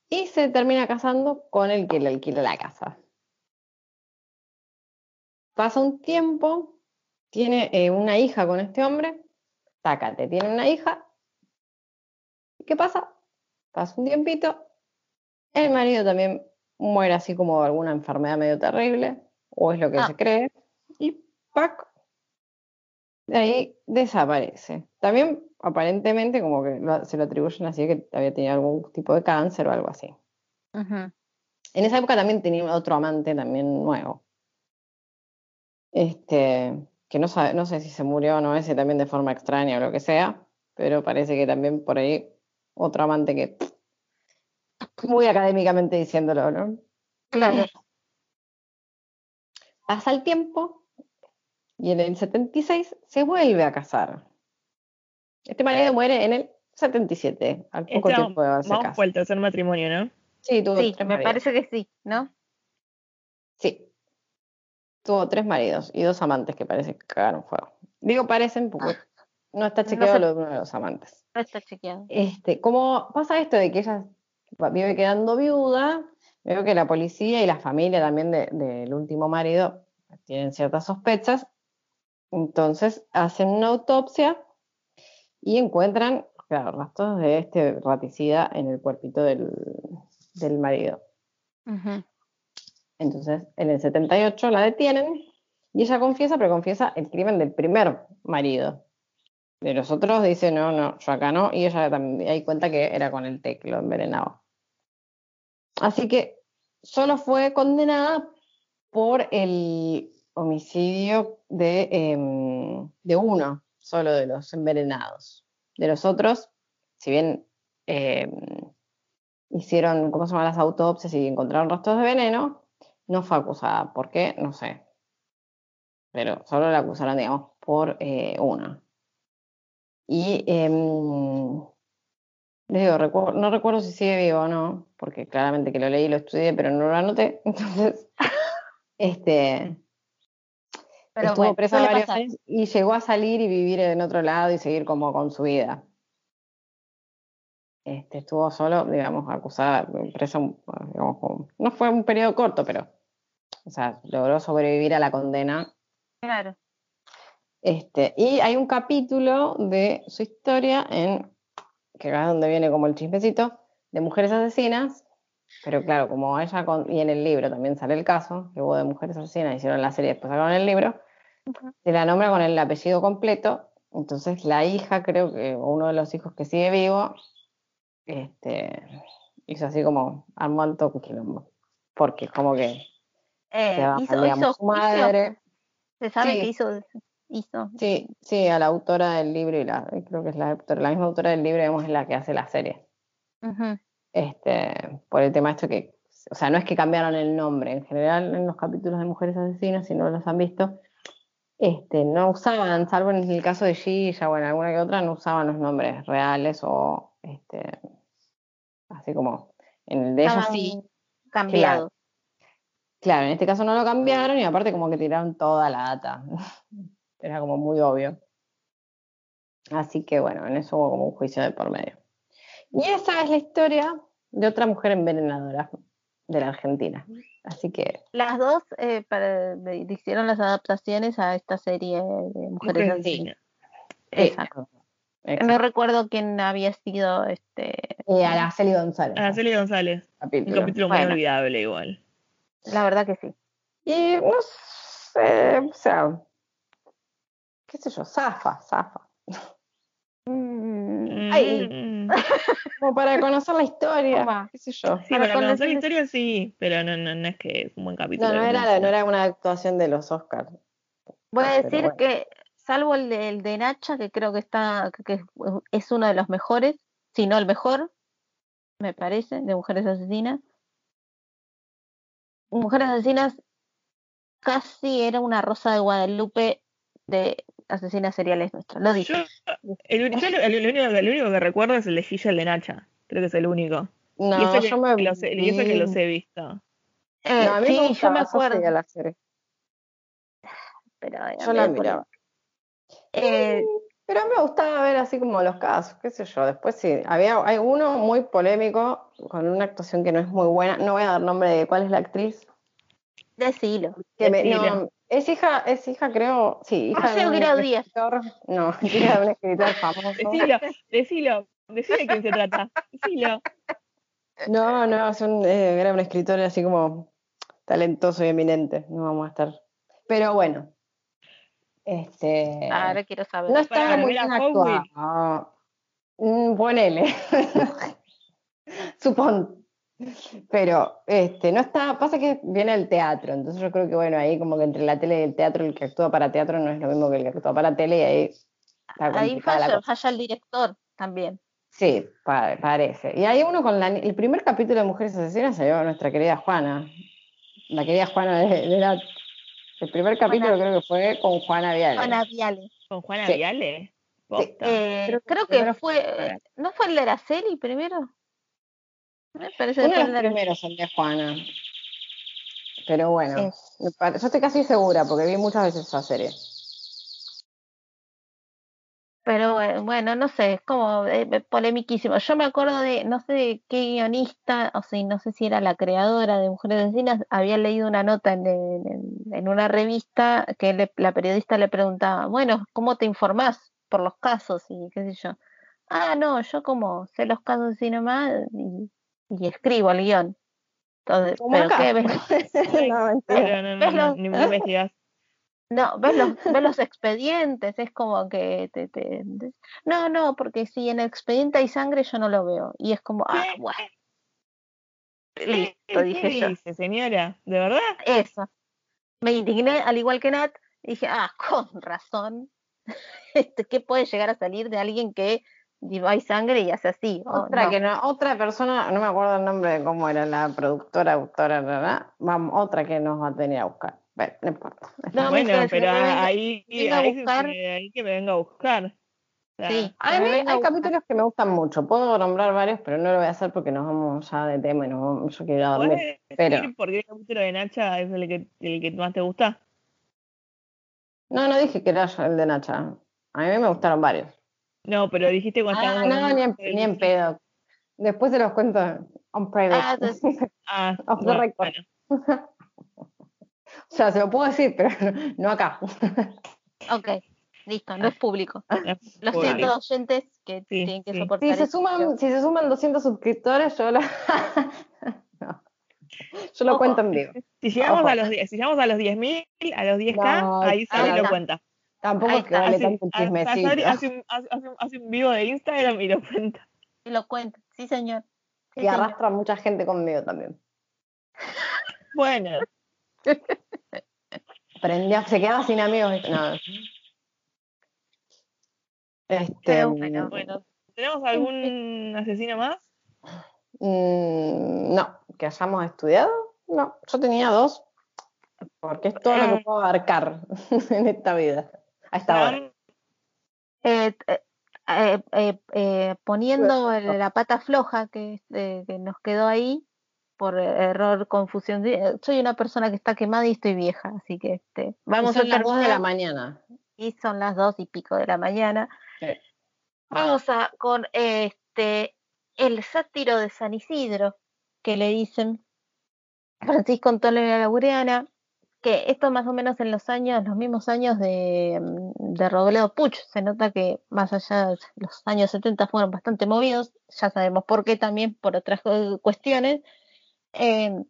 y se termina casando con el que le alquila la casa. Pasa un tiempo, tiene eh, una hija con este hombre, sácate, tiene una hija. ¿Y ¿Qué pasa? Pasa un tiempito, el marido también muere así como de alguna enfermedad medio terrible, o es lo que Ah. se cree, y ¡pac! De ahí desaparece. También aparentemente como que lo- se lo atribuyen así que había tenido algún tipo de cáncer o algo así. En esa época también tenía otro amante también nuevo. Este, que no sabe, no sé si se murió o no ese también de forma extraña o lo que sea, pero parece que también por ahí otro amante que muy académicamente diciéndolo, ¿no? Claro. Pasa el tiempo y en el 76 se vuelve a casar. Este marido muere en el 77, al poco Este, tiempo de haberse casado. por el tercer matrimonio, ¿no? Sí, tuvo Sí, tres me maridos. parece que sí, ¿no? Sí. Tuvo tres maridos y dos amantes que parece que cagaron fuego. Digo parecen porque no está No chequeado lo de uno de los amantes. No está chequeado. Este, como pasa esto de que ella vive quedando viuda, veo que la policía y la familia también de- del último marido tienen ciertas sospechas. Entonces hacen una autopsia y encuentran, claro, rastros de este raticida en el cuerpito del, del marido. Entonces, en el 78 la detienen y ella confiesa, pero confiesa el crimen del primer marido. De los otros dice, no, no, yo acá no, y ella también ahí cuenta que era con el té que lo envenenaba. Así que solo fue condenada por el homicidio de, em, de uno, solo de los envenenados. De los otros, si bien em, hicieron, ¿cómo se llaman las autopsias y encontraron rastros de veneno? No fue acusada. ¿Por qué? No sé. Pero solo la acusaron, digamos, por eh, una. Y em, les digo, no recuerdo si sigue vivo o no, porque claramente que lo leí y lo estudié, pero no lo anoté. Entonces, este, Pero estuvo bueno, presa varios pasar. años y llegó a salir y vivir en otro lado y seguir como con su vida. Este, estuvo solo, digamos, acusada, presa, digamos, como- no fue un periodo corto, pero, o sea, logró sobrevivir a la condena. Claro. Este, y hay un capítulo de su historia en, que es donde viene como el chismecito, de mujeres asesinas, pero claro, como ella, con- y en el libro también sale el caso, que hubo de mujeres asesinas, hicieron la serie, después sacaron el libro, se la nombra con el apellido completo, Entonces la hija, creo que, o uno de los hijos que sigue vivo, este, hizo así como armó alto quilombo. Porque como que Eh, se va, hizo, hizo su madre. se sabe Sí. que hizo, hizo. Sí, sí, a la autora del libro y la, creo que es la, la misma autora del libro, digamos, es la que hace la serie. Ujú. Este, por el tema esto que, o sea, no es que cambiaron el nombre, en general en los capítulos de Mujeres Asesinas, si no los han visto, este, no usaban, salvo en el caso de Gilla o en alguna que otra, no usaban los nombres reales o este, así como en el de ellos sí. cambiados. Claro, en este caso no lo cambiaron y aparte como que tiraron toda la data. Era como muy obvio. Así que bueno, en eso hubo como un juicio de por medio. Y esa es la historia de otra mujer envenenadora de la Argentina. Así que Las dos eh, para- hicieron las adaptaciones a esta serie de mujeres asesinas. sí, Exacto. exacto. No recuerdo quién había sido este Y Araceli González. Araceli González. Un capítulo. capítulo muy Bueno. olvidable igual. la verdad que sí. Y no sé, o sea, qué sé yo, zafa, zafa. Mm, Ay. Mm. Como para conocer la historia, qué sé yo. Sí, Para para conocer la historia sí, pero no, no, no es que es un buen capítulo. No, no era, no era una actuación de los Oscars. Voy a Pero decir bueno. que, salvo el de, el de Nacha, que creo que está, que es, es uno de los mejores, si no el mejor, me parece, de Mujeres Asesinas. Mujeres Asesinas casi era una rosa de Guadalupe de asesinas seriales nuestras. Lo dije. Yo, el, uni- yo lo- el- el único, el único que recuerdo es el de Gilla, el de Nacha. Creo que es el único. No, y eso que, yo me que los, he- y eso que los he visto. Eh, No, a mí sí, me yo gustaba, me yo acuerdo. la serie. Pero, eh, Yo la miraba. Eh, Pero me gustaba ver así como los casos, qué sé yo. Después sí, había, hay uno muy polémico, con una actuación que no es muy buena. No voy a dar nombre de cuál es la actriz. Decilo. Que me- Decilo. no, es hija, es hija, creo, sí, hija Rocío de un escritor. No, hija de un escritor famoso. Decilo, decilo, decilo de quién se trata. Decilo. No, no, es un- eh, era un escritor así como talentoso y eminente. No vamos a estar. Pero bueno. Este. Ahora quiero saber. no estaba muy ¿era bien actuado. Mm, Ponele. Supón. Pero este, no está, pasa que viene el teatro, entonces yo creo que bueno, ahí como que entre la tele y el teatro, el que actúa para teatro no es lo mismo que el que actúa para tele y ahí está Ahí la falla, cosa. falla el director también. Sí, pa- parece. Y hay uno con la, el primer capítulo de Mujeres Asesinas salió nuestra querida Juana. La querida Juana de, de la- el primer capítulo creo que fue con Juana Viale. Ana Viale. ¿Con Juana Sí. Viale? Eh, Creo que creo que fue. fue- ¿No fue el de Araceli primero? Me parece Uno de los de Araceli. primeros el de Juana. Pero bueno, Sí. yo estoy casi segura porque vi muchas veces esa serie. Pero eh, bueno, no sé, es como eh, polemiquísimo. Yo me acuerdo de, no sé de qué guionista, o sea, no sé si era la creadora de Mujeres Asesinas, había leído una nota en, en- en una revista que le- la periodista le preguntaba, bueno, ¿cómo te informás por los casos? Y qué sé yo. Ah, no, yo como sé los casos así nomás y, y escribo el guion. Entonces, Como ¿pero acá. qué ves? no. Pero no, no, ¿Ves no, los- ni me investigas. No, ves los, ves los expedientes, es como que te, te- te- No, no, porque si en el expediente hay sangre yo no lo veo. Y es como, ah, bueno. ¿Qué, Listo, qué dije yo. dice, señora? ¿De verdad? Eso. Me indigné, al igual que Nat, y dije, ah, con razón. Este, ¿Qué puede llegar a salir de alguien que hay sangre y hace así? Otra no. que no, otra persona, no me acuerdo el nombre de cómo era la productora, autora, na, na, vamos, otra que nos va a venir a buscar. Bueno, no importa. No, bueno, pero venga- ahí, ahí, ahí que me venga a buscar. O sea, Sí, A mí hay capítulos que me gustan mucho. Puedo nombrar varios, pero no lo voy a hacer porque nos vamos ya de tema y nos vamos- yo quiero ir a dormir. ¿Puedes Pero por qué el capítulo de Nacha es el que, el que más te gusta? no, no dije que era el de Nacha. A mí me gustaron varios. No, pero dijiste cuando Ah, estábamos no, ni en, ni en pedo. Después se los cuento on private. Ah, de- Ah, Off the bueno, record. bueno. o sea, se lo puedo decir, pero no acá. Ok, listo, no es público. Lo Público. siento, oyentes que Sí, tienen que sí. soportar Si se suman, si se suman 200 suscriptores, yo lo, No. Yo lo Ojo. cuento en vivo. Si llegamos Ojo. a los 10, si llegamos a los 10.000, a los 10k, No, ahí se lo cuenta. Tampoco es que vale Hace, tanto chismecito. hace un, hace, hace un- hace un vivo de Instagram y lo cuenta. Y lo cuento, sí señor. Sí, Y señor. arrastra a mucha gente conmigo también. Bueno, Prendía, se quedaba sin amigos. No. Este, Pero bueno, bueno. ¿Tenemos algún asesino más? mm, no, que hayamos estudiado. No, yo tenía dos. Porque es todo lo Ah. que puedo abarcar en esta vida. A esta hora. Eh, eh, eh, eh, eh, poniendo la pata floja que, eh, que nos quedó ahí por error, confusión. Soy una persona que está quemada y estoy vieja, así que este, vamos Son a las dos de la mañana. y son las dos y pico de la mañana. Sí. Vamos a con este el sátiro de San Isidro, que le dicen Francisco Antonio de la Laureana, que esto más o menos en los años, los mismos años de, mm, de Robledo Puch, se nota que más allá de los años 70 fueron bastante movidos, ya sabemos por qué también, por otras cu- cuestiones, eh,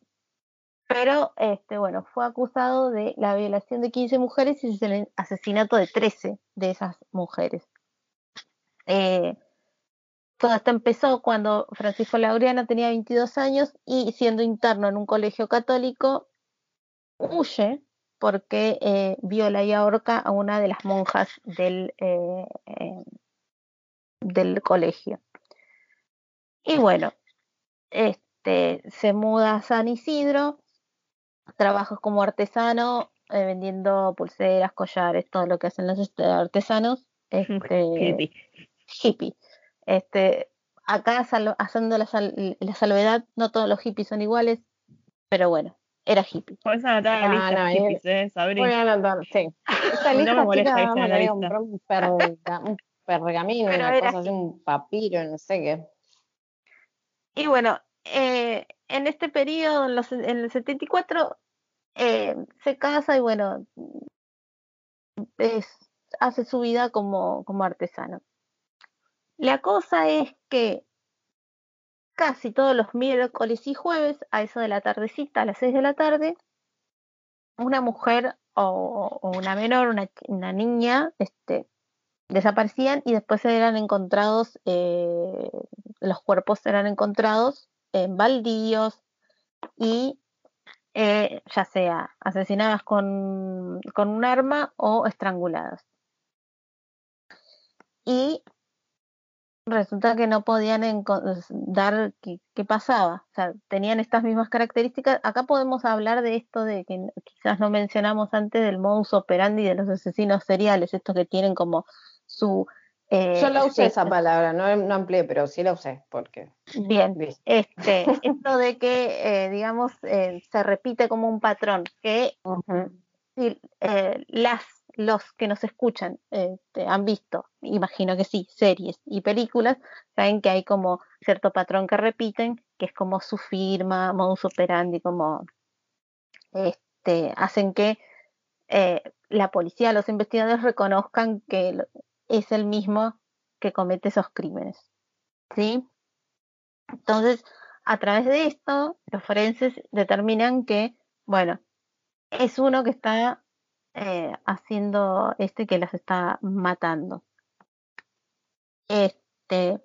pero este bueno, fue acusado de la violación de 15 mujeres y el asesinato de 13 de esas mujeres. Eh, todo esto empezó cuando Francisco Laureano tenía 22 años y siendo interno en un colegio católico, huye porque eh, viola y ahorca a una de las monjas del, eh, eh, del colegio. Y bueno, este, se muda a San Isidro, trabaja como artesano, vendiendo pulseras, collares, todo lo que hacen los artesanos. Este, Hippie. hippie. Este, acá haciendo la, sal- la salvedad, no todos los hippies son iguales, pero bueno, era hippie. Podés anotar la Ah, lista, no, y- hippies, ¿eh? Sabri. Voy a anotar, sí. Esta No me lista, molesta chica, en la lista. comprar un, perga- un pergamino, Pero una cosa así, un papiro, no sé qué. Y bueno, eh, en este periodo, en, los- en el 74, eh, se casa y bueno, es- hace su vida como, como artesano. La cosa es que casi todos los miércoles y jueves, a eso de la tardecita, a las 6 de la tarde, una mujer o, una menor, una niña, este, desaparecían y después eran encontrados, eh, los cuerpos eran encontrados en baldíos y eh, ya sea asesinadas con, con un arma o estranguladas. Y resulta que no podían dar qué, qué pasaba. O sea, tenían estas mismas características. Acá podemos hablar de esto de que quizás no mencionamos antes del modus operandi de los asesinos seriales, estos que tienen como su... eh, Yo la usé esa palabra, no, no amplié, pero sí la usé, porque, Bien, este, esto de que, eh, digamos, eh, se repite como un patrón, que si, eh, las, los que nos escuchan este, han visto, imagino que sí, series y películas, saben que hay como cierto patrón que repiten, que es como su firma, modus operandi, como este, hacen que eh, la policía, los investigadores reconozcan que es el mismo que comete esos crímenes. ¿Sí? Entonces, a través de esto, los forenses determinan que, bueno, es uno que está eh, haciendo este que las está matando. Este,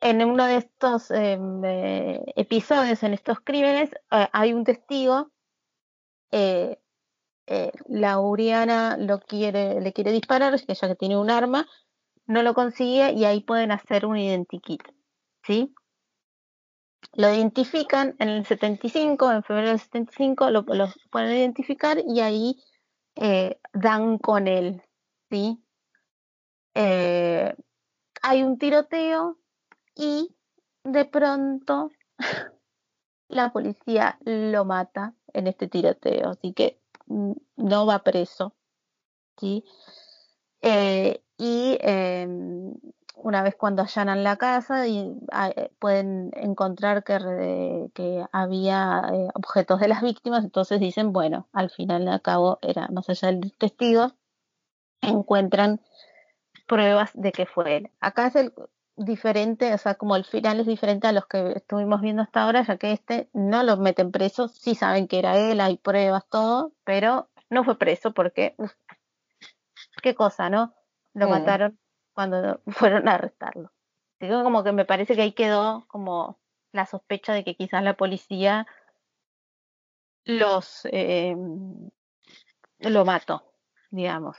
en uno de estos em, eh, episodios, en estos crímenes, eh, hay un testigo. eh, Lauriana lo quiere, le quiere disparar, ella que tiene un arma, no lo consigue y ahí pueden hacer un identikit. ¿sí? Lo identifican en el 75, en febrero del 75, lo, lo pueden identificar y ahí eh, dan con él, ¿sí? Eh, hay un tiroteo y de pronto la policía lo mata en este tiroteo, así que mm, no va preso, ¿sí? Eh, y em, una vez cuando allanan la casa y ah, eh, pueden encontrar que, re- que había eh, objetos de las víctimas, entonces dicen, bueno, al final al cabo era más allá del testigo, encuentran pruebas de que fue él. Acá es el diferente, o sea, como el final es diferente a los que estuvimos viendo hasta ahora, ya que este no lo meten preso, sí saben que era él, hay pruebas, todo, pero no fue preso porque uf, qué cosa, ¿no? Lo Mm. mataron cuando fueron a arrestarlo. Digo, como que me parece que ahí quedó como la sospecha de que quizás la policía los eh, lo mató, digamos.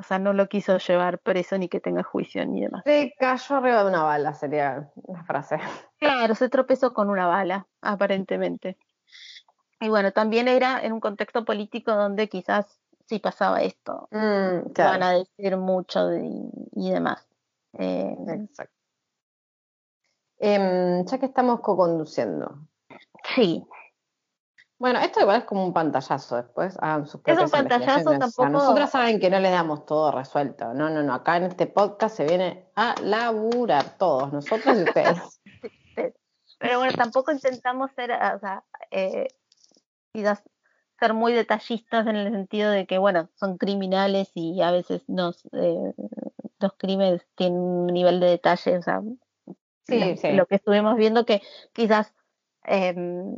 O sea, no lo quiso llevar preso ni que tenga juicio ni demás. Se cayó arriba de una bala, sería la frase. Claro, se tropezó con una bala, aparentemente. Y bueno, también era en un contexto político donde quizás si pasaba esto, Mm, van a decir mucho de- y demás. Eh, Exacto. Em, ya que estamos co-conduciendo. sí, Bueno, esto igual es como un pantallazo después. Hagan sus Es un pantallazo, tampoco- nosotras saben que no les damos todo resuelto. No, no, no. Acá en este podcast se viene a laburar todos, nosotros y ustedes. pero bueno, tampoco intentamos ser, o sea, eh, ser muy detallistas en el sentido de que, bueno, son criminales y a veces nos, eh, los crímenes tienen un nivel de detalle, o sea, Sí, lo, sí. lo que estuvimos viendo que quizás em,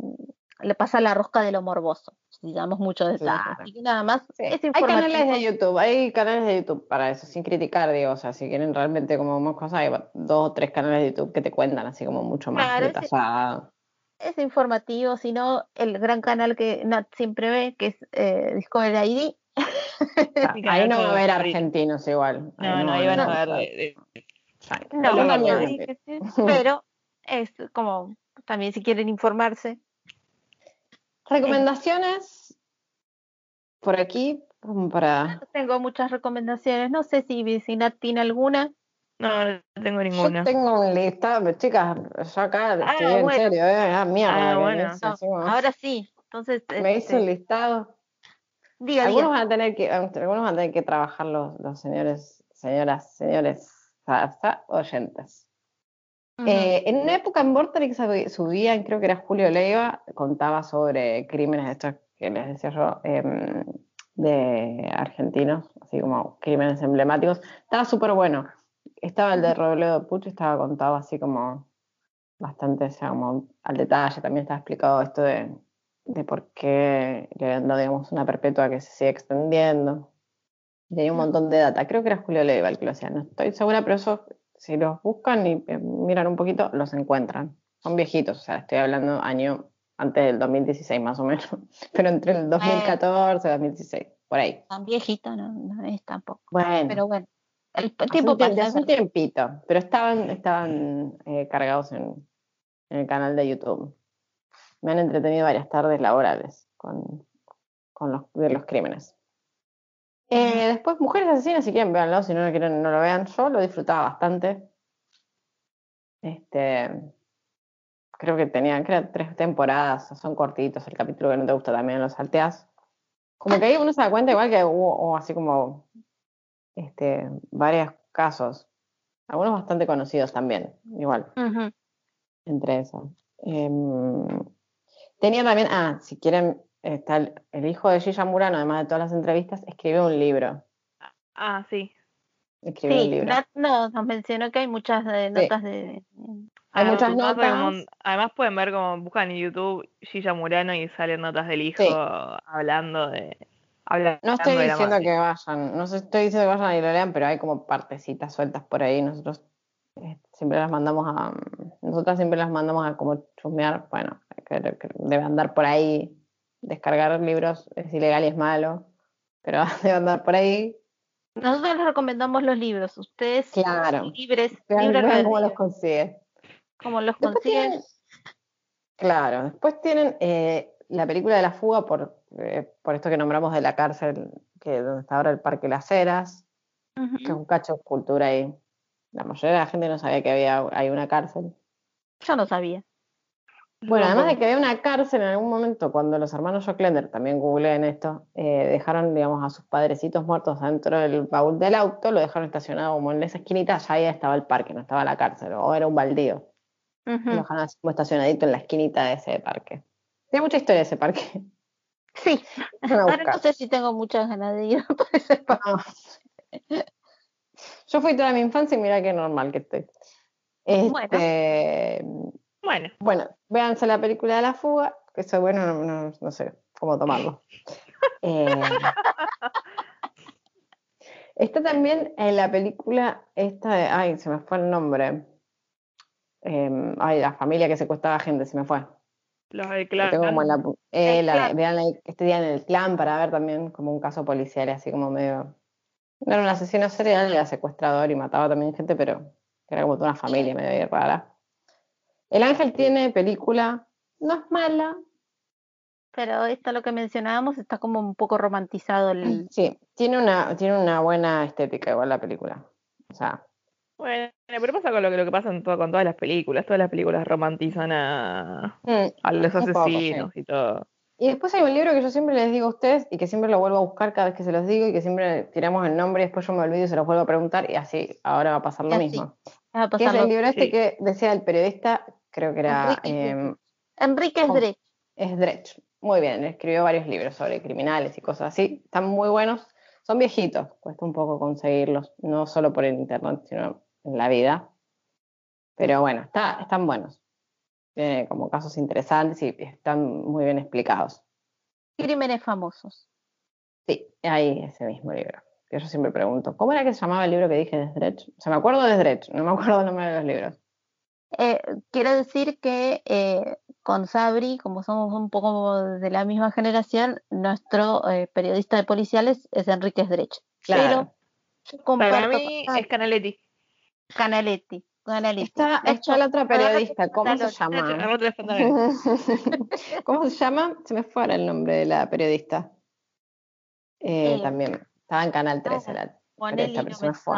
le pasa la rosca de lo morboso, si damos muchos detalles. Claro. Así que nada más Sí. es Hay canales de YouTube, hay canales de YouTube para eso, sin criticar, digo, o sea, si quieren realmente como más cosas, hay dos o tres canales de YouTube que te cuentan así como mucho más Claro, sí. detallado. Es informativo, sino el gran canal que Nat siempre ve, que es eh, Discovery ID. Sí, Ahí no va a haber argentinos igual. Ahí No, no, va ahí van a haber No, no, no sí, pero es como también si quieren informarse. Recomendaciones por aquí, para... Tengo muchas recomendaciones. No sé si, si Nat tiene alguna. No, no tengo Yo ninguna. tengo un listado, pero chicas, yo acá Ah, estoy en serio, ¿eh? Ah, mierda. Ah, bueno. No, ahora sí. Entonces, me hice un este, listado. diga, Algunos diga. van a tener que, algunos van a tener que trabajar los, los señores, señoras, señores, sa- oyentes. Eh, en una época en Vorterix sub- subían, creo que era Julio Leiva, contaba sobre crímenes estos que les decía yo, em, de argentinos, así como crímenes emblemáticos. Estaba súper bueno. Estaba el de Robledo Puch, estaba contado así como bastante, o sea, como al detalle. También estaba explicado esto de, de por qué le habían dado, digamos, una perpetua que se sigue extendiendo. Y Tenía un montón de data. Creo que era Julio Leiva el que lo hacía. No estoy segura, pero eso, si los buscan y eh, miran un poquito, los encuentran. Son viejitos, o sea, estoy hablando año antes del 2016 más o menos. Pero entre el 2014 y 2016, por ahí. Tan viejito no, no es tampoco. Bueno, Pero bueno, el hace tiempo un, tiemp- pasa. hace un tiempito, pero estaban, estaban eh, cargados en, en el canal de YouTube. Me han entretenido varias tardes laborales con, con los, de los crímenes. Eh, después, Mujeres Asesinas, si quieren, véanlo, si no lo quieren, no lo vean. Yo lo disfrutaba bastante. Este, creo que tenían, creo, tres temporadas, son cortitos, el capítulo que no te gusta también lo salteas. Como que ahí uno se da cuenta igual que hubo, hubo así como este, varios casos, algunos bastante conocidos también, igual, entre esos. Em, tenía también, ah, si quieren, está el, el hijo de Gilla Murano, además de todas las entrevistas, escribió un libro. Ah, sí. Escribió un libro. Nat no, nos mencionó que hay muchas eh, Sí. notas de. Hay Ah, muchas un notas. además pueden ver como buscan en YouTube Gilla Murano y salen notas del hijo Sí. hablando de hablando No estoy diciendo que vayan, no estoy diciendo que vayan y lo lean, pero hay como partecitas sueltas por ahí. Nosotros eh, siempre las mandamos a, nosotras siempre las mandamos a como chusmear, bueno, que, que debe andar por ahí, descargar libros es ilegal y es malo, pero debe andar por ahí. Nosotros les recomendamos los libros. Ustedes Claro. libres, Vean, libre vean cómo los consigue. ¿Cómo los consiguen? claro, después tienen eh, la película de la fuga por, eh, por esto que nombramos de la cárcel, que donde está ahora el Parque Las Heras. Que es un cacho de cultura ahí. La mayoría de la gente no sabía que había hay una cárcel. Yo no sabía. Bueno, además de que había una cárcel en algún momento, cuando los hermanos Joclender, también googleen esto, eh, dejaron, digamos, a sus padrecitos muertos dentro del baúl del auto, lo dejaron estacionado como en esa esquinita, ya ahí estaba el parque, no estaba la cárcel, o era un baldío. Lo dejaron así como estacionadito en la esquinita de ese parque. Tiene mucha historia ese parque. Sí, ahora no sé si tengo muchas ganas de ir ese parque. No. Yo fui toda mi infancia y mira qué normal que estoy. Este, Bueno, Bueno, véanse la película de la fuga, que eso bueno, no, no- no sé cómo tomarlo. Eh, Está también en la película esta de, ay, se me fue el nombre. Em, ay, la familia que secuestraba gente, se me fue. Los del clan. tengo como en la, eh, El la- clan. vean este día en el clan para ver también como un caso policial, así como medio. No era un asesino serial, era secuestrador y mataba también gente, pero era como toda una familia medio rara. El Ángel tiene película, no es mala, Pero esto lo que mencionábamos está como un poco romantizado el, sí, tiene una, tiene una buena estética igual la película. O sea, Bueno, pero pasa con lo que, lo que pasa en todo- con todas las películas. Todas las películas romantizan a, mm, a los Un poco, sí. asesinos y todo. Y después hay un libro que yo siempre les digo a ustedes y que siempre lo vuelvo a buscar cada vez que se los digo y que siempre tiramos el nombre y después yo me olvido y se los vuelvo a preguntar y así ahora va a pasar lo mismo. va a Que es lo- el libro este sí. que decía el periodista, creo que era Enrique eh, Enrique ¿Cómo? Drech. Sdrech. Muy bien, escribió varios libros sobre criminales y cosas así. Están muy buenos. Son viejitos, cuesta un poco conseguirlos, no solo por el internet, sino en la vida. Pero bueno, está, están buenos. Tiene como casos interesantes y están muy bien explicados. Crímenes famosos. Sí, hay ese mismo libro. Que yo siempre pregunto, ¿cómo era que se llamaba el libro que dije de Sdrech? O sea, me acuerdo de Sdrech, no me acuerdo el nombre de los libros. Eh, quiero decir que eh, con Sabri, como somos un poco de la misma generación, nuestro eh, periodista de policiales es Enrique Drech. Claro. Pero yo comparto Para mí con es Canaletti. Canaletti. Canaletti. Está, está la otra periodista, ¿cómo se llama? ¿Cómo se llama? Se me fue ahora el nombre de la periodista. Eh, también estaba en Canal 13. la periodista, me fue.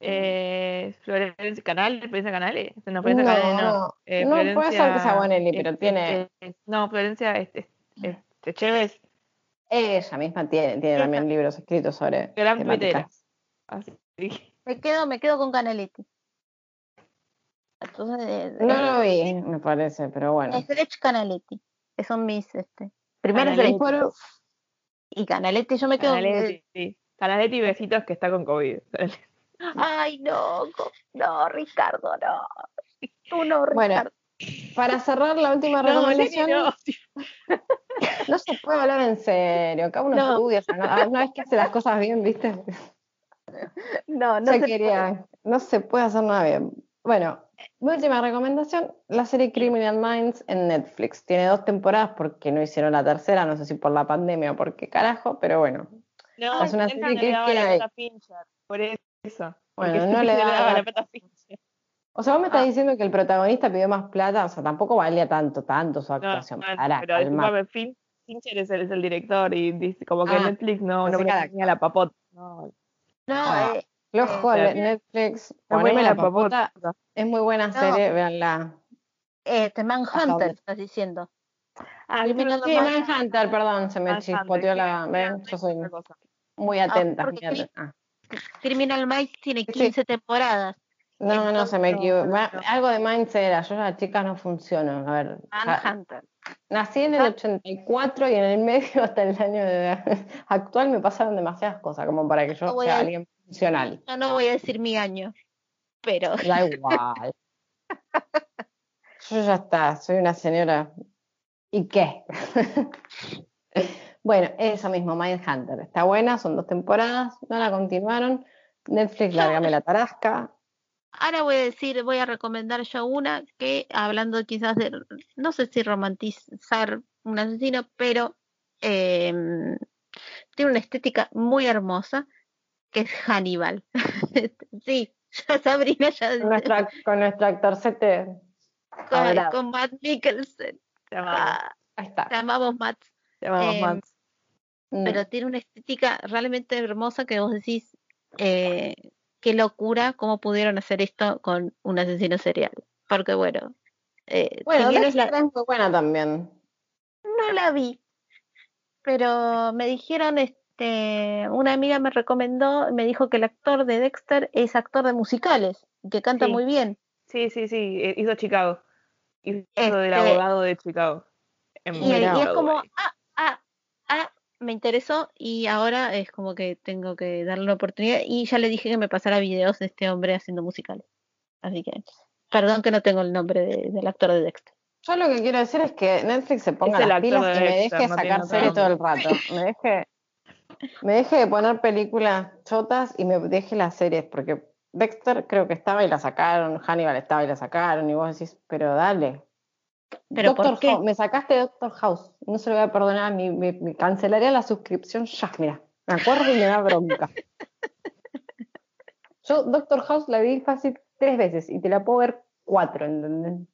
Eh, Florencia Canal, Florencia Canales. No, No, Florencia Canales no. no, Eh, no, puede ser que sea Bonelli, pero este, tiene- no, Florencia este, este, Chévez. Ella misma tiene, tiene también libros escritos sobre Gran temáticas. Así. Me quedo, me quedo con Canaletti. Entonces, eh, No lo vi, me parece, pero bueno. es Drech Canaletti. Que son mis, este. Primero Canaletti. Pero- y Canaletti. Yo me quedo. Canaletti, sí. Canaletti besitos que está con COVID. Ay, no, no, Ricardo, no. Tú no, Bueno, Ricardo. Para cerrar la última No, recomendación, no. no se puede hablar en serio, acá uno No. estudia, o sea, no- una vez que hace las cosas bien, ¿viste? No, no se se quería, no se puede hacer nada bien. Bueno, mi última recomendación, la serie Criminal Minds en Netflix. Tiene dos temporadas porque no hicieron la tercera, no sé si por la pandemia o por qué carajo, pero bueno. No, Es una serie no que le daba queda la a Fincher, por eso. Bueno, no le daba la- plata Fincher. O sea, vos me estás Ah. diciendo que el protagonista pidió más plata, o sea, tampoco valía tanto, tanto su No, actuación. no, Pará, pero calma. disculpame, Fin- Fincher es el, es el director y dice como que Ah, Netflix no, no cada- ponía la papota. No, No, Ah. eh, Flojo Eh, Netflix, poneme la papota, papota. es muy buena No. serie, véanla. este Manhunter, estás diciendo. Ah, Sí, Manhunter, perdón, se me Manhunter, chispoteó la... ¿Ven? Yo soy muy atenta. sí. atenta. Ah. Criminal Minds tiene Sí. 15 temporadas. No, no, se me no. Algo de Minds era, yo las chicas no funciono. A ver, Manhunter. nací en el 84 y en el medio hasta el año de- actual me pasaron demasiadas cosas como para que yo No voy sea a- alguien funcional. Yo no voy a decir mi año, pero Da igual. Yo ya está, soy una señora. ¿Y qué? bueno, eso mismo, Mindhunter. Está buena, son dos temporadas, no la continuaron. Netflix, lárgame la tarasca. ahora voy a decir, voy a recomendar yo una que, hablando quizás de, no sé si romantizar un asesino, pero em, tiene una estética muy hermosa, que es Hannibal. sí, ya Sabrina ya Con nuestro, con nuestro actorcete. con, adorado. con Matt Mikkelsen. Te amamos, Ah, Ahí está. te amamos, Matt. te amamos, em, Max. Mm. pero tiene una estética realmente hermosa que vos decís, eh, qué locura cómo pudieron hacer esto con un asesino serial. Porque bueno, eh, Bueno, si la- es muy buena también. no la vi, pero me dijeron, este, una amiga me recomendó, me dijo que el actor de Dexter es actor de musicales, y que canta Sí. muy bien. Sí, sí, sí, eh, hizo Chicago. Hizo del Este- abogado de Chicago. En Y, y es como, ah, ah, ah, me interesó y ahora es como que tengo que darle una oportunidad y ya le dije que me pasara videos de este hombre haciendo musicales. Así que, perdón que no tengo el nombre de- del actor de Dexter. Yo lo que quiero decir es que Netflix se ponga las actor pilas de y me Dexter, deje no sacar series todo el rato. Me deje me deje de poner películas chotas y me deje las series, porque Dexter creo que estaba y la sacaron, Hannibal estaba y la sacaron, y vos decís, pero dale. ¿Pero por Doctor qué? House, me sacaste Doctor House, no se lo voy a perdonar, me, me- me cancelaría la suscripción ya, mira, me acuerdo y me da bronca. Yo Doctor House la vi fácil tres veces y te la puedo ver cuatro, ¿entendés?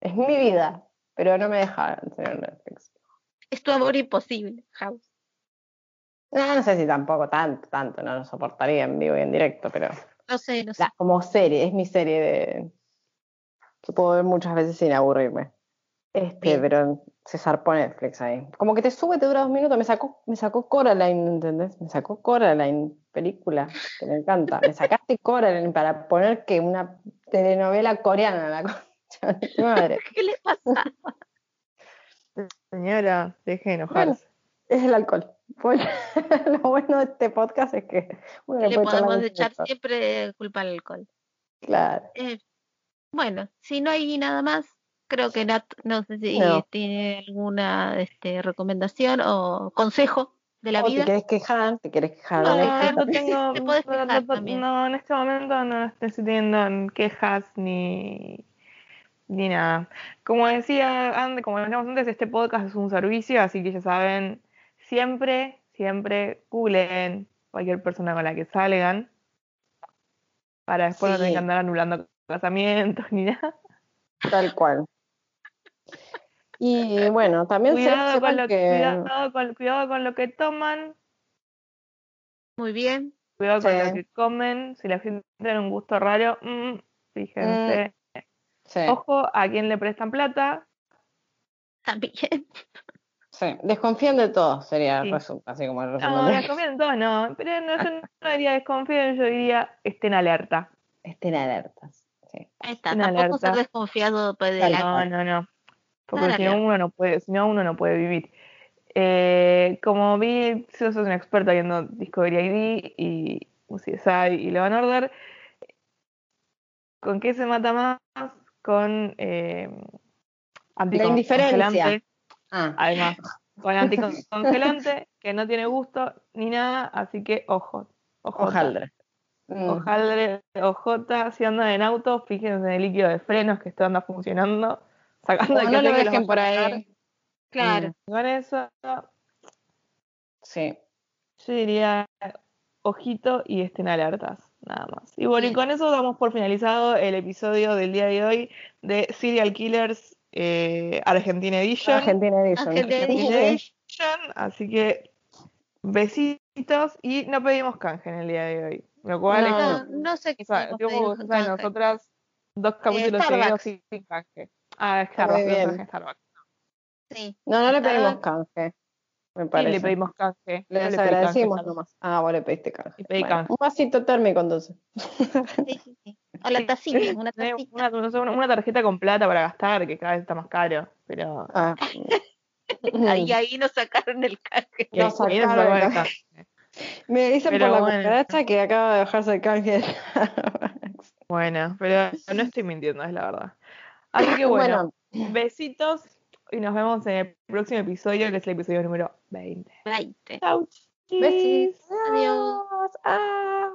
Es mi vida, pero no me deja tener Netflix. Es tu amor imposible, House. No, no sé si tampoco tanto, tanto, no lo soportaría en vivo y en directo, pero No sé, no sé. la- como serie, es mi serie de que puedo ver muchas veces sin aburrirme. Este, Bien. pero se zarpó Netflix ahí. Como que te sube, te dura dos minutos, me sacó, me sacó Coraline, ¿entendés? Me sacó Coraline, película, que me encanta. Me sacaste Coraline para poner que una telenovela coreana, la concha de tu madre. ¿Qué le pasa? Señora, deje de enojarse. Es el alcohol. Bueno, lo bueno de este podcast es que uno Le podemos de echar siempre culpa al alcohol. Claro. Eh, bueno, si no hay nada más, creo que Nat, no sé si No. tiene alguna este, recomendación o consejo de la O te vida. querés quejar, te querés quejar. No, no tengo. Te podés no, quejar no, también. no, en este momento no estoy teniendo quejas ni, ni nada. Como decía antes, como decíamos antes, este podcast es un servicio, así que ya saben, siempre, siempre googleen cualquier persona con la que salgan para después no tener que andar anulando casamientos ni nada. Tal cual. Y bueno, también se- Cuidado con, lo, que cuidado, con, cuidado con lo que toman, Muy bien. cuidado con lo que comen. Si la gente tiene un gusto raro, mm, fíjense. sí, Ojo a quién le prestan plata. También. Sí, desconfíen de todo, sería el Sí. resumen, así como el resumen No, de- desconfíen todos, no. Pero no, yo no diría desconfíen, yo diría estén alerta. Estén alertas. Sí. Ahí está. Una Tampoco ser alerta. desconfiado pues, de No, no, no. Porque si no uno no puede, si no uno no puede vivir. Eh, como vi, si sos un experto viendo Discovery ID y CSI y Law Order, ¿con qué se mata más? Con eh, La indiferencia. Anticongelante. Ah, Además, con anticongelante, que no tiene gusto ni nada, así que ojo. Ojo. hojaldre. Mm, Ojaldre, OJ, si andan en auto, fíjense en el líquido de frenos que esto anda funcionando. Sacando que no sé lo que dejen por ahí. Claro. Mm, Con eso, sí. yo diría ojito y estén alertas, nada más. Y bueno, y con eso damos por finalizado el episodio del día de hoy de Serial Killers eh, Argentina Edition. Argentina Edition. Argentina Argentina Edition. Así que besitos y no pedimos canje en el día de hoy. Lo cual No, es No, no sé qué O sea, tipo, o sea, nosotras dos capítulos Starbucks. seguidos sin, sin canje. Ah, Starbucks, bien. no Starbucks. Sí. No, no le pedimos canje. Me Sí, parece. le pedimos canje. le pedí agradecimos canje nomás. Ah, vos le pediste canje. Y pedí Bueno, canje. un vasito térmico entonces. Sí, sí, sí. O la tacita, una tacita. Una, tarjeta con plata para gastar, que cada vez está más caro. Pero. Ah. Ahí, ahí nos sacaron el canje. y Lo ahí- ahí no se sacaron. Me dicen Pero por la bueno. cucaracha que acaba de bajarse el canje. Bueno, pero no estoy mintiendo, es la verdad. Así que bueno, besitos y nos vemos en el próximo episodio, que es el episodio número 20. 20. Chau. Besis. Adiós. Ah.